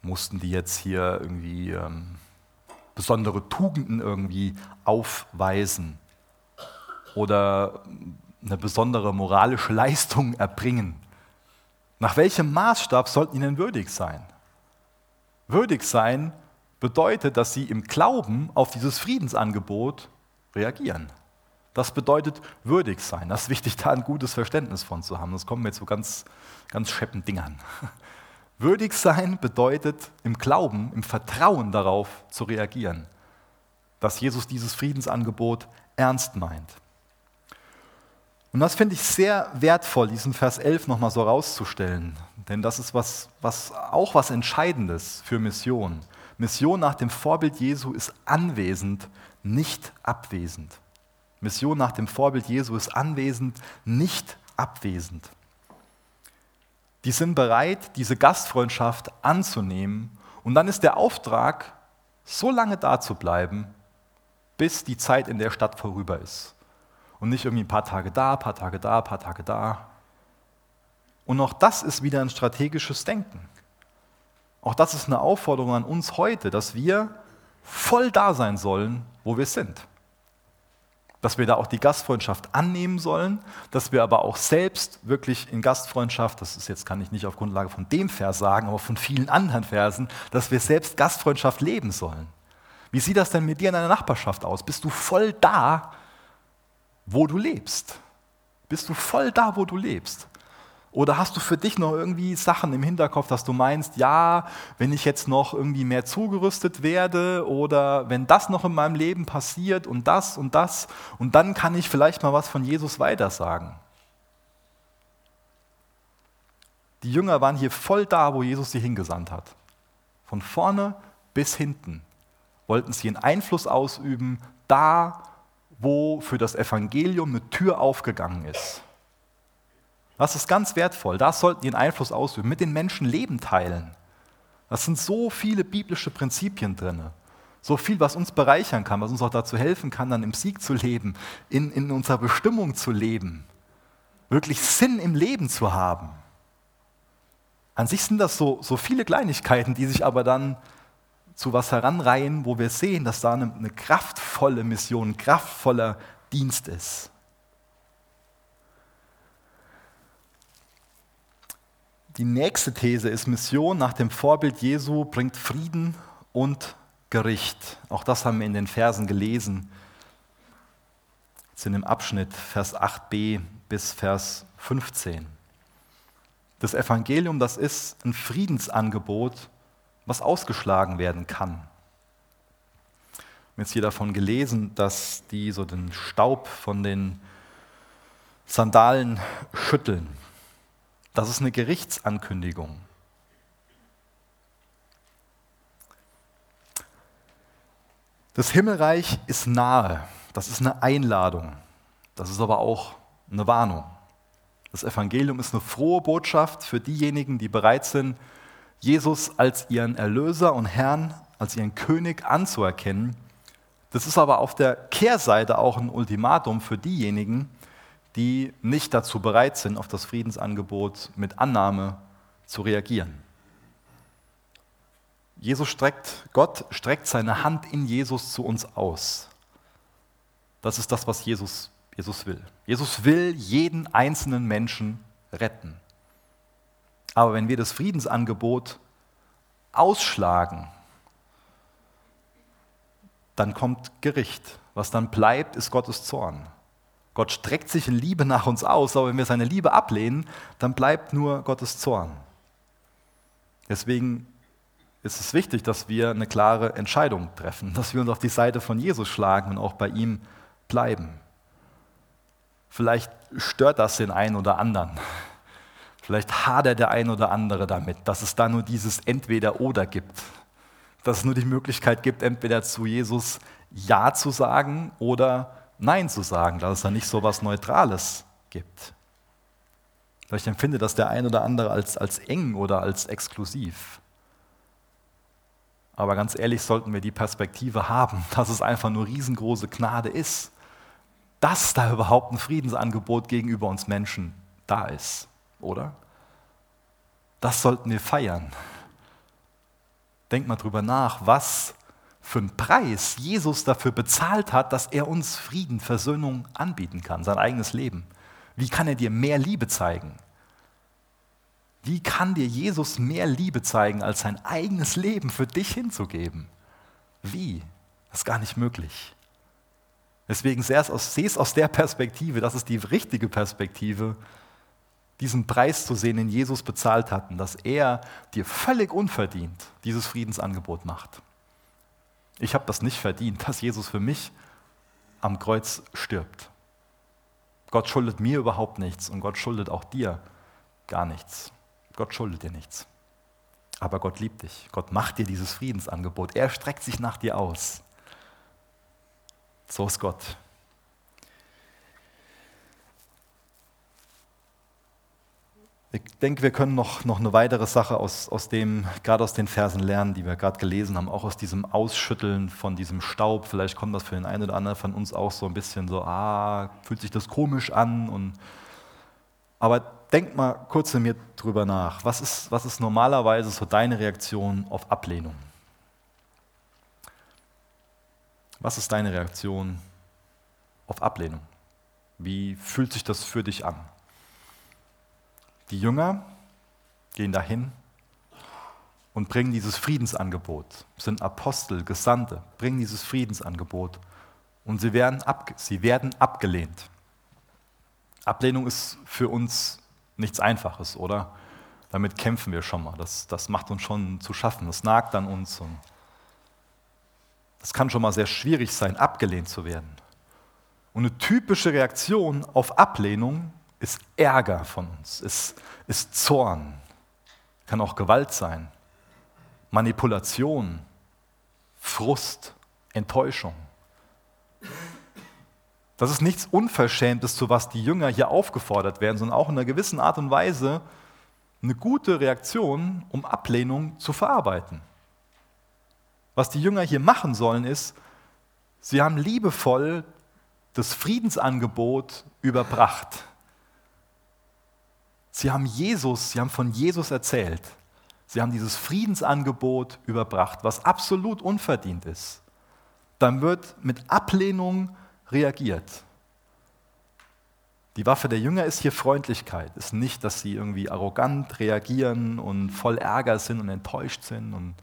Mussten die jetzt hier irgendwie ähm, besondere Tugenden irgendwie aufweisen oder eine besondere moralische Leistung erbringen? Nach welchem Maßstab sollten ihnen würdig sein? Würdig sein bedeutet, dass sie im Glauben auf dieses Friedensangebot reagieren. Das bedeutet würdig sein. Das ist wichtig, da ein gutes Verständnis von zu haben. Das kommen wir jetzt so ganz, ganz scheppen Dingern. Würdig sein bedeutet im Glauben, im Vertrauen darauf zu reagieren, dass Jesus dieses Friedensangebot ernst meint. Und das finde ich sehr wertvoll, diesen Vers 11 nochmal so rauszustellen. Denn das ist was, was, auch was Entscheidendes für Mission. Mission nach dem Vorbild Jesu ist anwesend, nicht abwesend. Mission nach dem Vorbild Jesu ist anwesend, nicht abwesend. Die sind bereit, diese Gastfreundschaft anzunehmen und dann ist der Auftrag, so lange da zu bleiben, bis die Zeit in der Stadt vorüber ist. Und nicht irgendwie ein paar Tage da, ein paar Tage da, ein paar Tage da. Und auch das ist wieder ein strategisches Denken. Auch das ist eine Aufforderung an uns heute, dass wir voll da sein sollen, wo wir sind dass wir da auch die Gastfreundschaft annehmen sollen, dass wir aber auch selbst wirklich in Gastfreundschaft, das ist jetzt kann ich nicht auf Grundlage von dem Vers sagen, aber von vielen anderen Versen, dass wir selbst Gastfreundschaft leben sollen. Wie sieht das denn mit dir in deiner Nachbarschaft aus? Bist du voll da, wo du lebst? Bist du voll da, wo du lebst? Oder hast du für dich noch irgendwie Sachen im Hinterkopf, dass du meinst, ja, wenn ich jetzt noch irgendwie mehr zugerüstet werde oder wenn das noch in meinem Leben passiert und das und das und dann kann ich vielleicht mal was von Jesus weitersagen. Die Jünger waren hier voll da, wo Jesus sie hingesandt hat. Von vorne bis hinten wollten sie einen Einfluss ausüben, da, wo für das Evangelium eine Tür aufgegangen ist. Das ist ganz wertvoll. Da sollten die einen Einfluss ausüben, mit den Menschen Leben teilen. Das sind so viele biblische Prinzipien drin. So viel, was uns bereichern kann, was uns auch dazu helfen kann, dann im Sieg zu leben, in, in unserer Bestimmung zu leben, wirklich Sinn im Leben zu haben. An sich sind das so, so viele Kleinigkeiten, die sich aber dann zu was heranreihen, wo wir sehen, dass da eine, eine kraftvolle Mission, ein kraftvoller Dienst ist. Die nächste These ist, Mission nach dem Vorbild Jesu bringt Frieden und Gericht. Auch das haben wir in den Versen gelesen. Jetzt in dem Abschnitt Vers 8b bis Vers 15. Das Evangelium, das ist ein Friedensangebot, was ausgeschlagen werden kann. Wir haben jetzt hier davon gelesen, dass die so den Staub von den Sandalen schütteln. Das ist eine Gerichtsankündigung. Das Himmelreich ist nahe. Das ist eine Einladung. Das ist aber auch eine Warnung. Das Evangelium ist eine frohe Botschaft für diejenigen, die bereit sind, Jesus als ihren Erlöser und Herrn, als ihren König anzuerkennen. Das ist aber auf der Kehrseite auch ein Ultimatum für diejenigen, die nicht dazu bereit sind, auf das Friedensangebot mit Annahme zu reagieren. Jesus streckt, Gott streckt seine Hand in Jesus zu uns aus. Das ist das, was Jesus, Jesus will. Jesus will jeden einzelnen Menschen retten. Aber wenn wir das Friedensangebot ausschlagen, dann kommt Gericht. Was dann bleibt, ist Gottes Zorn. Gott streckt sich in Liebe nach uns aus, aber wenn wir seine Liebe ablehnen, dann bleibt nur Gottes Zorn. Deswegen ist es wichtig, dass wir eine klare Entscheidung treffen, dass wir uns auf die Seite von Jesus schlagen und auch bei ihm bleiben. Vielleicht stört das den einen oder anderen. Vielleicht hadert der ein oder andere damit, dass es da nur dieses Entweder-Oder gibt. Dass es nur die Möglichkeit gibt, entweder zu Jesus Ja zu sagen oder Nein zu sagen, dass es da nicht so etwas Neutrales gibt. Vielleicht empfindet das der ein oder andere als, als eng oder als exklusiv. Aber ganz ehrlich sollten wir die Perspektive haben, dass es einfach nur riesengroße Gnade ist, dass da überhaupt ein Friedensangebot gegenüber uns Menschen da ist, oder? Das sollten wir feiern. Denk mal drüber nach, was für einen Preis Jesus dafür bezahlt hat, dass er uns Frieden, Versöhnung anbieten kann, sein eigenes Leben. Wie kann er dir mehr Liebe zeigen? Wie kann dir Jesus mehr Liebe zeigen, als sein eigenes Leben für dich hinzugeben? Wie? Das ist gar nicht möglich. Deswegen seh es aus der Perspektive, das ist die richtige Perspektive, diesen Preis zu sehen, den Jesus bezahlt hat, dass er dir völlig unverdient dieses Friedensangebot macht. Ich habe das nicht verdient, dass Jesus für mich am Kreuz stirbt. Gott schuldet mir überhaupt nichts und Gott schuldet auch dir gar nichts. Gott schuldet dir nichts. Aber Gott liebt dich. Gott macht dir dieses Friedensangebot. Er streckt sich nach dir aus. So ist Gott. Ich denke, wir können noch, noch eine weitere Sache aus, aus dem, gerade aus den Versen lernen, die wir gerade gelesen haben, auch aus diesem Ausschütteln von diesem Staub. Vielleicht kommt das für den einen oder anderen von uns auch so ein bisschen so, ah, fühlt sich das komisch an. Und, aber denk mal kurz in mir drüber nach. Was ist, was ist normalerweise so deine Reaktion auf Ablehnung? Was ist deine Reaktion auf Ablehnung? Wie fühlt sich das für dich an? Die Jünger gehen dahin und bringen dieses Friedensangebot, sind Apostel, Gesandte, bringen dieses Friedensangebot und sie werden, ab, sie werden abgelehnt. Ablehnung ist für uns nichts Einfaches, oder? Damit kämpfen wir schon mal. Das, das macht uns schon zu schaffen. Das nagt an uns. Und das kann schon mal sehr schwierig sein, abgelehnt zu werden. Und eine typische Reaktion auf Ablehnung ist Ärger von uns, ist, ist Zorn, kann auch Gewalt sein, Manipulation, Frust, Enttäuschung. Das ist nichts Unverschämtes, zu was die Jünger hier aufgefordert werden, sondern auch in einer gewissen Art und Weise eine gute Reaktion, um Ablehnung zu verarbeiten. Was die Jünger hier machen sollen, ist, sie haben liebevoll das Friedensangebot überbracht. Sie haben Jesus, sie haben von Jesus erzählt. Sie haben dieses Friedensangebot überbracht, was absolut unverdient ist. Dann wird mit Ablehnung reagiert. Die Waffe der Jünger ist hier Freundlichkeit, ist nicht, dass sie irgendwie arrogant reagieren und voll Ärger sind und enttäuscht sind. Und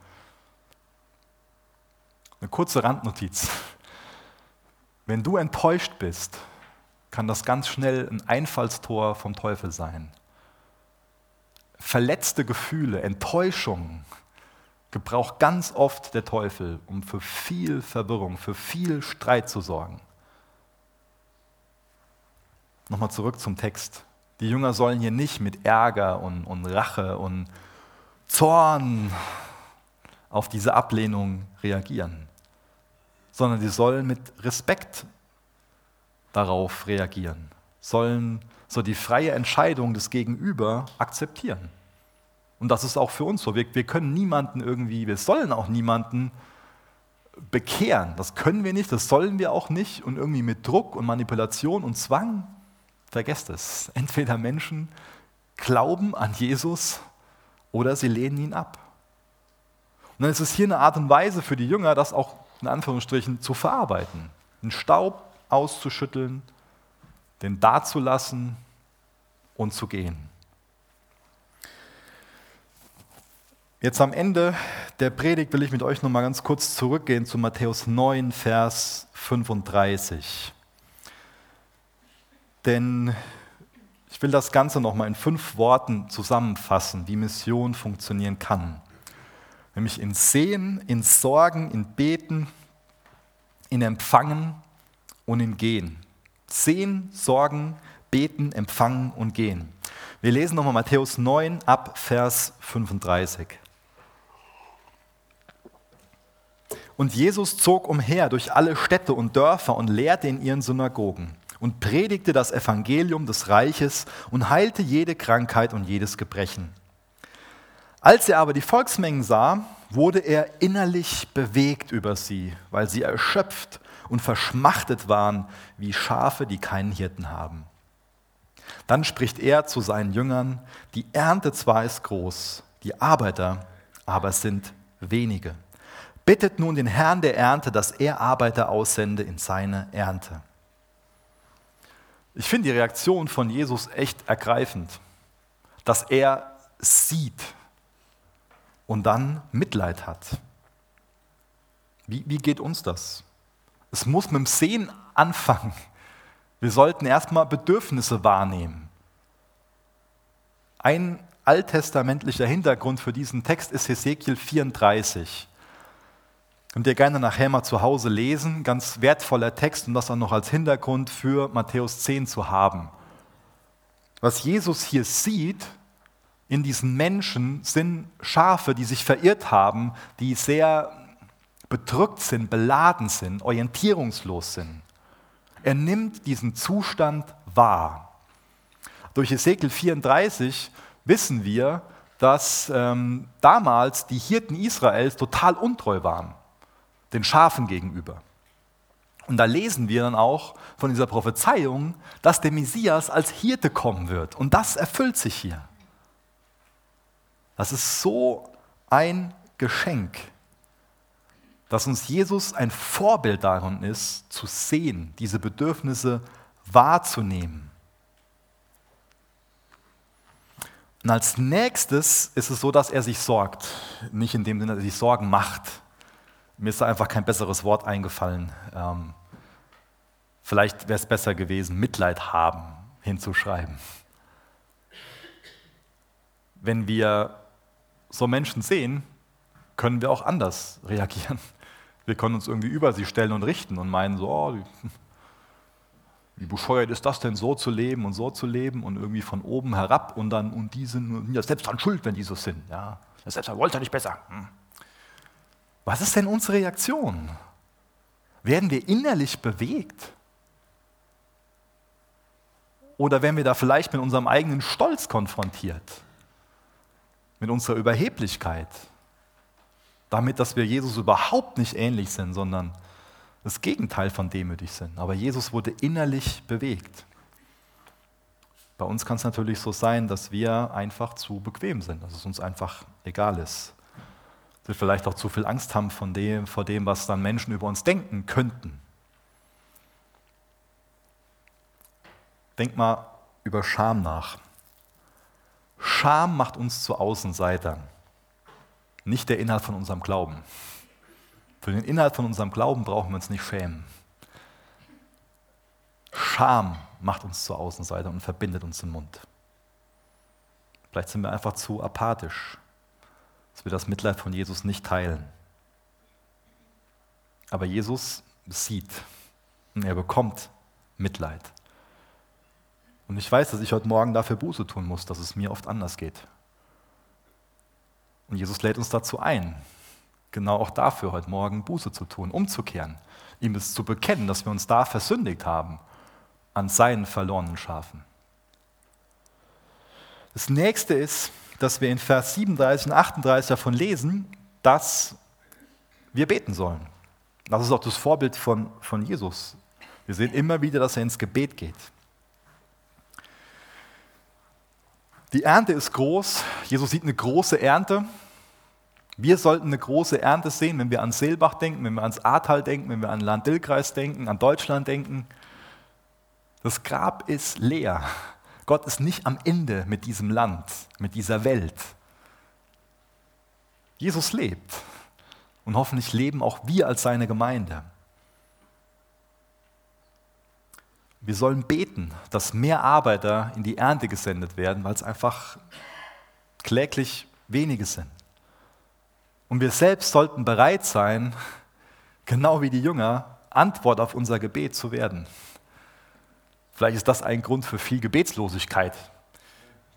Eine kurze Randnotiz. Wenn du enttäuscht bist, kann das ganz schnell ein Einfallstor vom Teufel sein. Verletzte Gefühle, Enttäuschung gebraucht ganz oft der Teufel, um für viel Verwirrung, für viel Streit zu sorgen. Nochmal zurück zum Text. Die Jünger sollen hier nicht mit Ärger und, und Rache und Zorn auf diese Ablehnung reagieren, sondern sie sollen mit Respekt darauf reagieren, sollen so die freie Entscheidung des Gegenüber akzeptieren. Und das ist auch für uns so. Wir, wir können niemanden irgendwie, wir sollen auch niemanden bekehren. Das können wir nicht, das sollen wir auch nicht. Und irgendwie mit Druck und Manipulation und Zwang Vergesst es. Entweder Menschen glauben an Jesus oder sie lehnen ihn ab. Und dann ist es hier eine Art und Weise für die Jünger, das auch in Anführungsstrichen zu verarbeiten. Den Staub auszuschütteln, den dazulassen und zu gehen. Jetzt am Ende der Predigt will ich mit euch noch mal ganz kurz zurückgehen zu Matthäus 9, Vers 35. Denn ich will das Ganze nochmal in fünf Worten zusammenfassen, wie Mission funktionieren kann. Nämlich in Sehen, in Sorgen, in Beten, in Empfangen und in Gehen. Sehen, Sorgen, Beten, Empfangen und Gehen. Wir lesen nochmal Matthäus 9 ab Vers 35. Und Jesus zog umher durch alle Städte und Dörfer und lehrte in ihren Synagogen und predigte das Evangelium des Reiches und heilte jede Krankheit und jedes Gebrechen. Als er aber die Volksmengen sah, wurde er innerlich bewegt über sie, weil sie erschöpft und verschmachtet waren wie Schafe, die keinen Hirten haben. Dann spricht er zu seinen Jüngern, die Ernte zwar ist groß, die Arbeiter aber sind wenige. Bittet nun den Herrn der Ernte, dass er Arbeiter aussende in seine Ernte. Ich finde die Reaktion von Jesus echt ergreifend, dass er sieht und dann Mitleid hat. Wie, wie geht uns das? Es muss mit dem Sehen anfangen. Wir sollten erstmal Bedürfnisse wahrnehmen. Ein alttestamentlicher Hintergrund für diesen Text ist Hesekiel 34. Könnt ihr gerne nachher mal zu Hause lesen, ganz wertvoller Text und das dann noch als Hintergrund für Matthäus 10 zu haben. Was Jesus hier sieht in diesen Menschen sind Schafe, die sich verirrt haben, die sehr bedrückt sind, beladen sind, orientierungslos sind. Er nimmt diesen Zustand wahr. Durch Ezekiel 34 wissen wir, dass ähm, damals die Hirten Israels total untreu waren den Schafen gegenüber. Und da lesen wir dann auch von dieser Prophezeiung, dass der Messias als Hirte kommen wird. Und das erfüllt sich hier. Das ist so ein Geschenk, dass uns Jesus ein Vorbild darin ist, zu sehen, diese Bedürfnisse wahrzunehmen. Und als nächstes ist es so, dass er sich sorgt. Nicht in dem Sinne, dass er sich Sorgen macht, mir ist da einfach kein besseres Wort eingefallen. Ähm, vielleicht wäre es besser gewesen, Mitleid haben hinzuschreiben. wenn wir so Menschen sehen, können wir auch anders reagieren. Wir können uns irgendwie über sie stellen und richten und meinen so, oh, wie bescheuert ist das denn, so zu leben und so zu leben und irgendwie von oben herab und dann, und die sind ja selbst dran schuld, wenn die so sind. Ja, selbst wollte er nicht besser. Hm. Was ist denn unsere Reaktion? Werden wir innerlich bewegt? Oder werden wir da vielleicht mit unserem eigenen Stolz konfrontiert? Mit unserer Überheblichkeit? Damit, dass wir Jesus überhaupt nicht ähnlich sind, sondern das Gegenteil von demütig sind. Aber Jesus wurde innerlich bewegt. Bei uns kann es natürlich so sein, dass wir einfach zu bequem sind, dass es uns einfach egal ist. Dass wir vielleicht auch zu viel Angst haben von dem, vor dem, was dann Menschen über uns denken könnten. Denk mal über Scham nach. Scham macht uns zu Außenseitern, nicht der Inhalt von unserem Glauben. Für den Inhalt von unserem Glauben brauchen wir uns nicht schämen. Scham macht uns zu Außenseiter und verbindet uns im Mund. Vielleicht sind wir einfach zu apathisch, dass wir das Mitleid von Jesus nicht teilen. Aber Jesus sieht und er bekommt Mitleid. Und ich weiß, dass ich heute Morgen dafür Buße tun muss, dass es mir oft anders geht. Und Jesus lädt uns dazu ein, genau auch dafür heute Morgen Buße zu tun, umzukehren, ihm es zu bekennen, dass wir uns da versündigt haben an seinen verlorenen Schafen. Das nächste ist, dass wir in Vers 37 und 38 davon lesen, dass wir beten sollen. Das ist auch das Vorbild von, von Jesus. Wir sehen immer wieder, dass er ins Gebet geht. Die Ernte ist groß. Jesus sieht eine große Ernte. Wir sollten eine große Ernte sehen, wenn wir an Seelbach denken, wenn wir ans Ahrtal denken, wenn wir an Land-Dill-Kreis denken, an Deutschland denken. Das Grab ist leer. Gott ist nicht am Ende mit diesem Land, mit dieser Welt. Jesus lebt. Und hoffentlich leben auch wir als seine Gemeinde. Wir sollen beten, dass mehr Arbeiter in die Ernte gesendet werden, weil es einfach kläglich wenige sind. Und wir selbst sollten bereit sein, genau wie die Jünger, Antwort auf unser Gebet zu werden. Vielleicht ist das ein Grund für viel Gebetslosigkeit,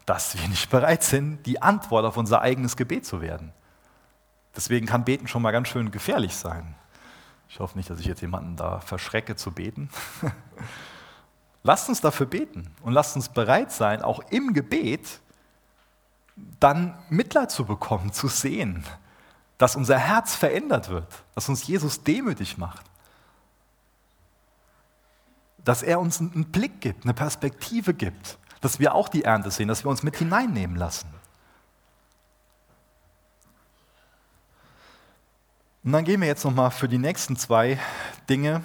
dass wir nicht bereit sind, die Antwort auf unser eigenes Gebet zu werden. Deswegen kann Beten schon mal ganz schön gefährlich sein. Ich hoffe nicht, dass ich jetzt jemanden da verschrecke zu beten. lasst uns dafür beten und lasst uns bereit sein, auch im Gebet dann Mitleid zu bekommen, zu sehen, dass unser Herz verändert wird, dass uns Jesus demütig macht. Dass er uns einen Blick gibt, eine Perspektive gibt, dass wir auch die Ernte sehen, dass wir uns mit hineinnehmen lassen. Und dann gehen wir jetzt nochmal für die nächsten zwei Dinge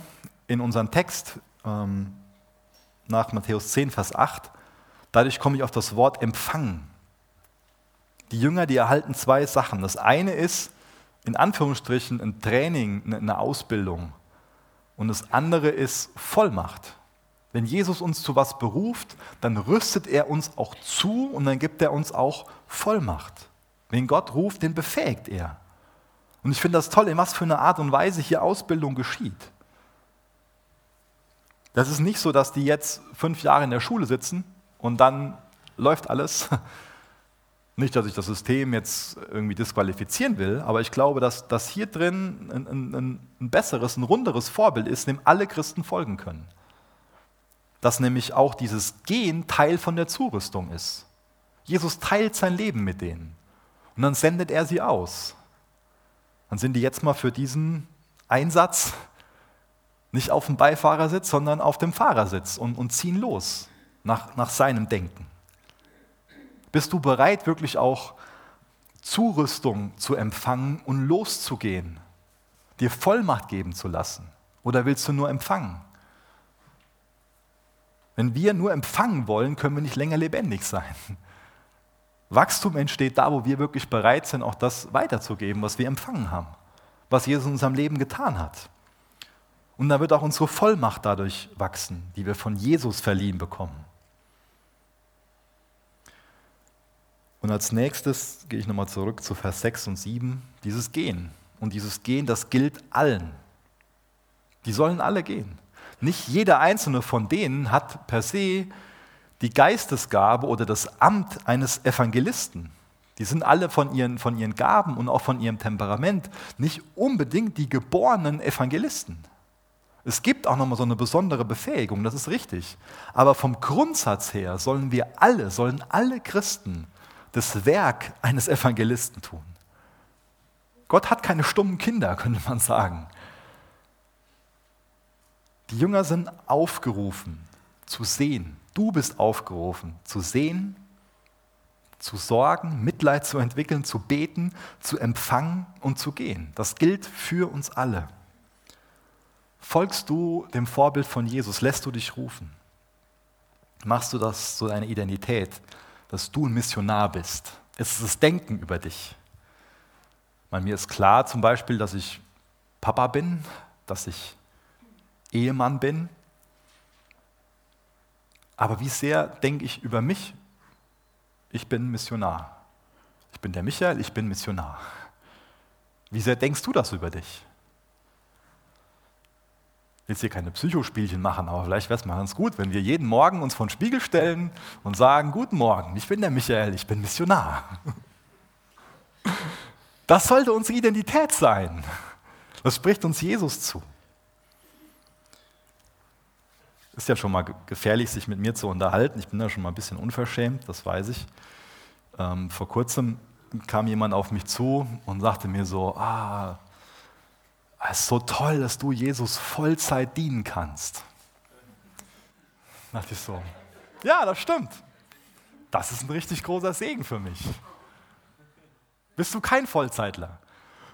in unseren Text ähm, nach Matthäus 10, Vers 8. Dadurch komme ich auf das Wort empfangen. Die Jünger, die erhalten zwei Sachen. Das eine ist, in Anführungsstrichen ein Training, eine Ausbildung. Und das andere ist Vollmacht. Wenn Jesus uns zu was beruft, dann rüstet er uns auch zu und dann gibt er uns auch Vollmacht. Wenn Gott ruft, den befähigt er. Und ich finde das toll, in was für eine Art und Weise hier Ausbildung geschieht. Das ist nicht so, dass die jetzt fünf Jahre in der Schule sitzen und dann läuft alles, nicht, dass ich das System jetzt irgendwie disqualifizieren will, aber ich glaube, dass, dass hier drin ein, ein, ein besseres, ein runderes Vorbild ist, dem alle Christen folgen können. Dass nämlich auch dieses Gehen Teil von der Zurüstung ist. Jesus teilt sein Leben mit denen und dann sendet er sie aus. Dann sind die jetzt mal für diesen Einsatz nicht auf dem Beifahrersitz, sondern auf dem Fahrersitz und, und ziehen los nach, nach seinem Denken. Bist du bereit, wirklich auch Zurüstung zu empfangen und loszugehen, dir Vollmacht geben zu lassen? Oder willst du nur empfangen? Wenn wir nur empfangen wollen, können wir nicht länger lebendig sein. Wachstum entsteht da, wo wir wirklich bereit sind, auch das weiterzugeben, was wir empfangen haben, was Jesus in unserem Leben getan hat. Und da wird auch unsere Vollmacht dadurch wachsen, die wir von Jesus verliehen bekommen. Und als nächstes gehe ich nochmal zurück zu Vers 6 und 7, dieses Gehen. Und dieses Gehen, das gilt allen. Die sollen alle gehen. Nicht jeder einzelne von denen hat per se die Geistesgabe oder das Amt eines Evangelisten. Die sind alle von ihren, von ihren Gaben und auch von ihrem Temperament nicht unbedingt die geborenen Evangelisten. Es gibt auch nochmal so eine besondere Befähigung, das ist richtig. Aber vom Grundsatz her sollen wir alle, sollen alle Christen das Werk eines Evangelisten tun. Gott hat keine stummen Kinder, könnte man sagen. Die Jünger sind aufgerufen zu sehen. Du bist aufgerufen zu sehen, zu sorgen, Mitleid zu entwickeln, zu beten, zu empfangen und zu gehen. Das gilt für uns alle. Folgst du dem Vorbild von Jesus? Lässt du dich rufen? Machst du das zu deiner Identität, dass du ein Missionar bist? Es ist das Denken über dich. Bei mir ist klar zum Beispiel, dass ich Papa bin, dass ich Ehemann bin. Aber wie sehr denke ich über mich? Ich bin Missionar. Ich bin der Michael, ich bin Missionar. Wie sehr denkst du das über dich? Will hier keine Psychospielchen machen, aber vielleicht wäre es mal ganz gut, wenn wir jeden Morgen uns vor den Spiegel stellen und sagen, guten Morgen, ich bin der Michael, ich bin Missionar. Das sollte unsere Identität sein. Das spricht uns Jesus zu. Ist ja schon mal gefährlich, sich mit mir zu unterhalten. Ich bin da schon mal ein bisschen unverschämt, das weiß ich. Ähm, vor kurzem kam jemand auf mich zu und sagte mir so, ah, es ist so toll, dass du Jesus Vollzeit dienen kannst. Da dachte ich so, ja, das stimmt. Das ist ein richtig großer Segen für mich. Bist du kein Vollzeitler?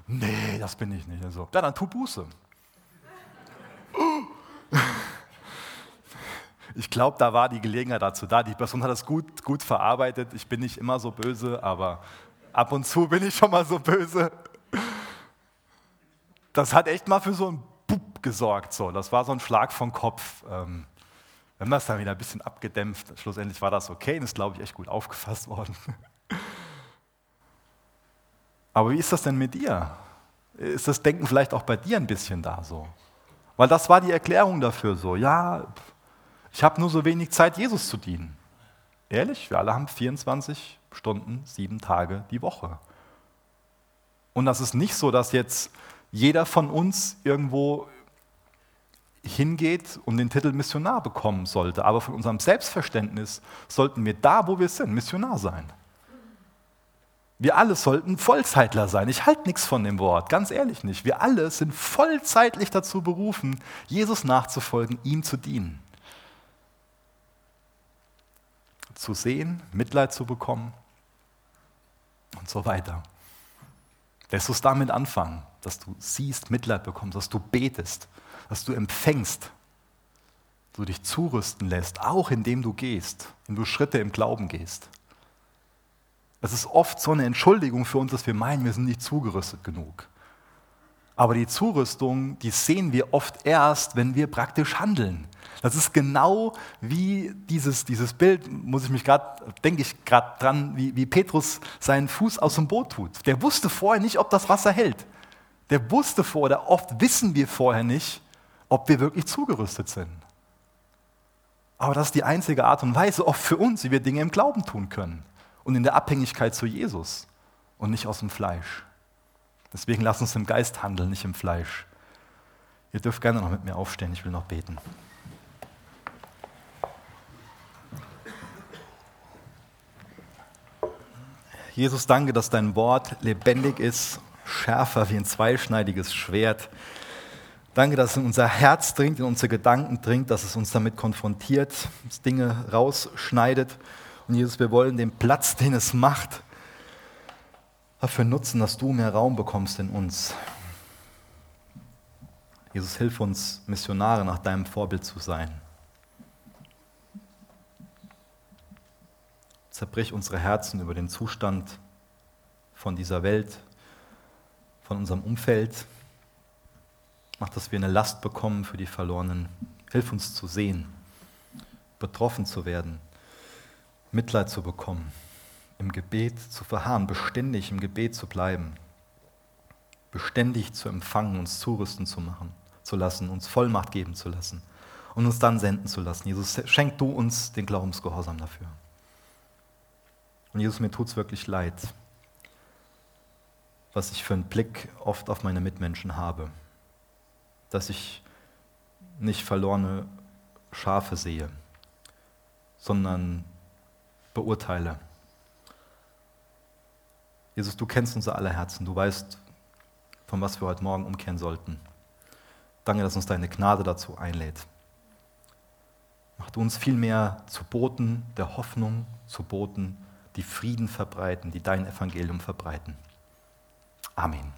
Nee, das bin ich nicht. Also, ja, dann tu Buße. Ich glaube, da war die Gelegenheit dazu da. Die Person hat das gut, gut verarbeitet. Ich bin nicht immer so böse, aber ab und zu bin ich schon mal so böse das hat echt mal für so einen Bub gesorgt. So. Das war so ein Schlag vom Kopf. Ähm, wir haben das dann wieder ein bisschen abgedämpft. Schlussendlich war das okay und ist, glaube ich, echt gut aufgefasst worden. Aber wie ist das denn mit dir? Ist das Denken vielleicht auch bei dir ein bisschen da so? Weil das war die Erklärung dafür so. Ja, ich habe nur so wenig Zeit, Jesus zu dienen. Ehrlich, wir alle haben 24 Stunden, sieben Tage die Woche. Und das ist nicht so, dass jetzt jeder von uns irgendwo hingeht und den Titel Missionar bekommen sollte. Aber von unserem Selbstverständnis sollten wir da, wo wir sind, Missionar sein. Wir alle sollten Vollzeitler sein. Ich halte nichts von dem Wort, ganz ehrlich nicht. Wir alle sind vollzeitlich dazu berufen, Jesus nachzufolgen, ihm zu dienen. Zu sehen, Mitleid zu bekommen und so weiter. Lässt uns damit anfangen dass du siehst, Mitleid bekommst, dass du betest, dass du empfängst, dass du dich zurüsten lässt, auch indem du gehst, indem du Schritte im Glauben gehst. Es ist oft so eine Entschuldigung für uns, dass wir meinen, wir sind nicht zugerüstet genug. Aber die Zurüstung, die sehen wir oft erst, wenn wir praktisch handeln. Das ist genau wie dieses, dieses Bild, muss ich mich gerade, denke ich gerade dran, wie, wie Petrus seinen Fuß aus dem Boot tut. Der wusste vorher nicht, ob das Wasser hält der wusste vorher, oft wissen wir vorher nicht, ob wir wirklich zugerüstet sind. Aber das ist die einzige Art und Weise, oft für uns, wie wir Dinge im Glauben tun können. Und in der Abhängigkeit zu Jesus und nicht aus dem Fleisch. Deswegen lass uns im Geist handeln, nicht im Fleisch. Ihr dürft gerne noch mit mir aufstehen, ich will noch beten. Jesus, danke, dass dein Wort lebendig ist schärfer wie ein zweischneidiges Schwert. Danke, dass es in unser Herz dringt, in unsere Gedanken dringt, dass es uns damit konfrontiert, dass Dinge rausschneidet. Und Jesus, wir wollen den Platz, den es macht, dafür nutzen, dass du mehr Raum bekommst in uns. Jesus, hilf uns, Missionare nach deinem Vorbild zu sein. Zerbrich unsere Herzen über den Zustand von dieser Welt, von unserem Umfeld. Mach, dass wir eine Last bekommen für die Verlorenen. Hilf uns zu sehen, betroffen zu werden, Mitleid zu bekommen, im Gebet zu verharren, beständig im Gebet zu bleiben, beständig zu empfangen, uns zurüsten zu machen, zu lassen, uns Vollmacht geben zu lassen und uns dann senden zu lassen. Jesus, schenk du uns den Glaubensgehorsam dafür. Und Jesus, mir tut es wirklich leid, was ich für einen Blick oft auf meine Mitmenschen habe, dass ich nicht verlorene Schafe sehe, sondern beurteile. Jesus, du kennst unser aller Herzen, du weißt, von was wir heute Morgen umkehren sollten. Danke, dass uns deine Gnade dazu einlädt. Mach du uns vielmehr zu Boten der Hoffnung, zu Boten, die Frieden verbreiten, die dein Evangelium verbreiten. Amen.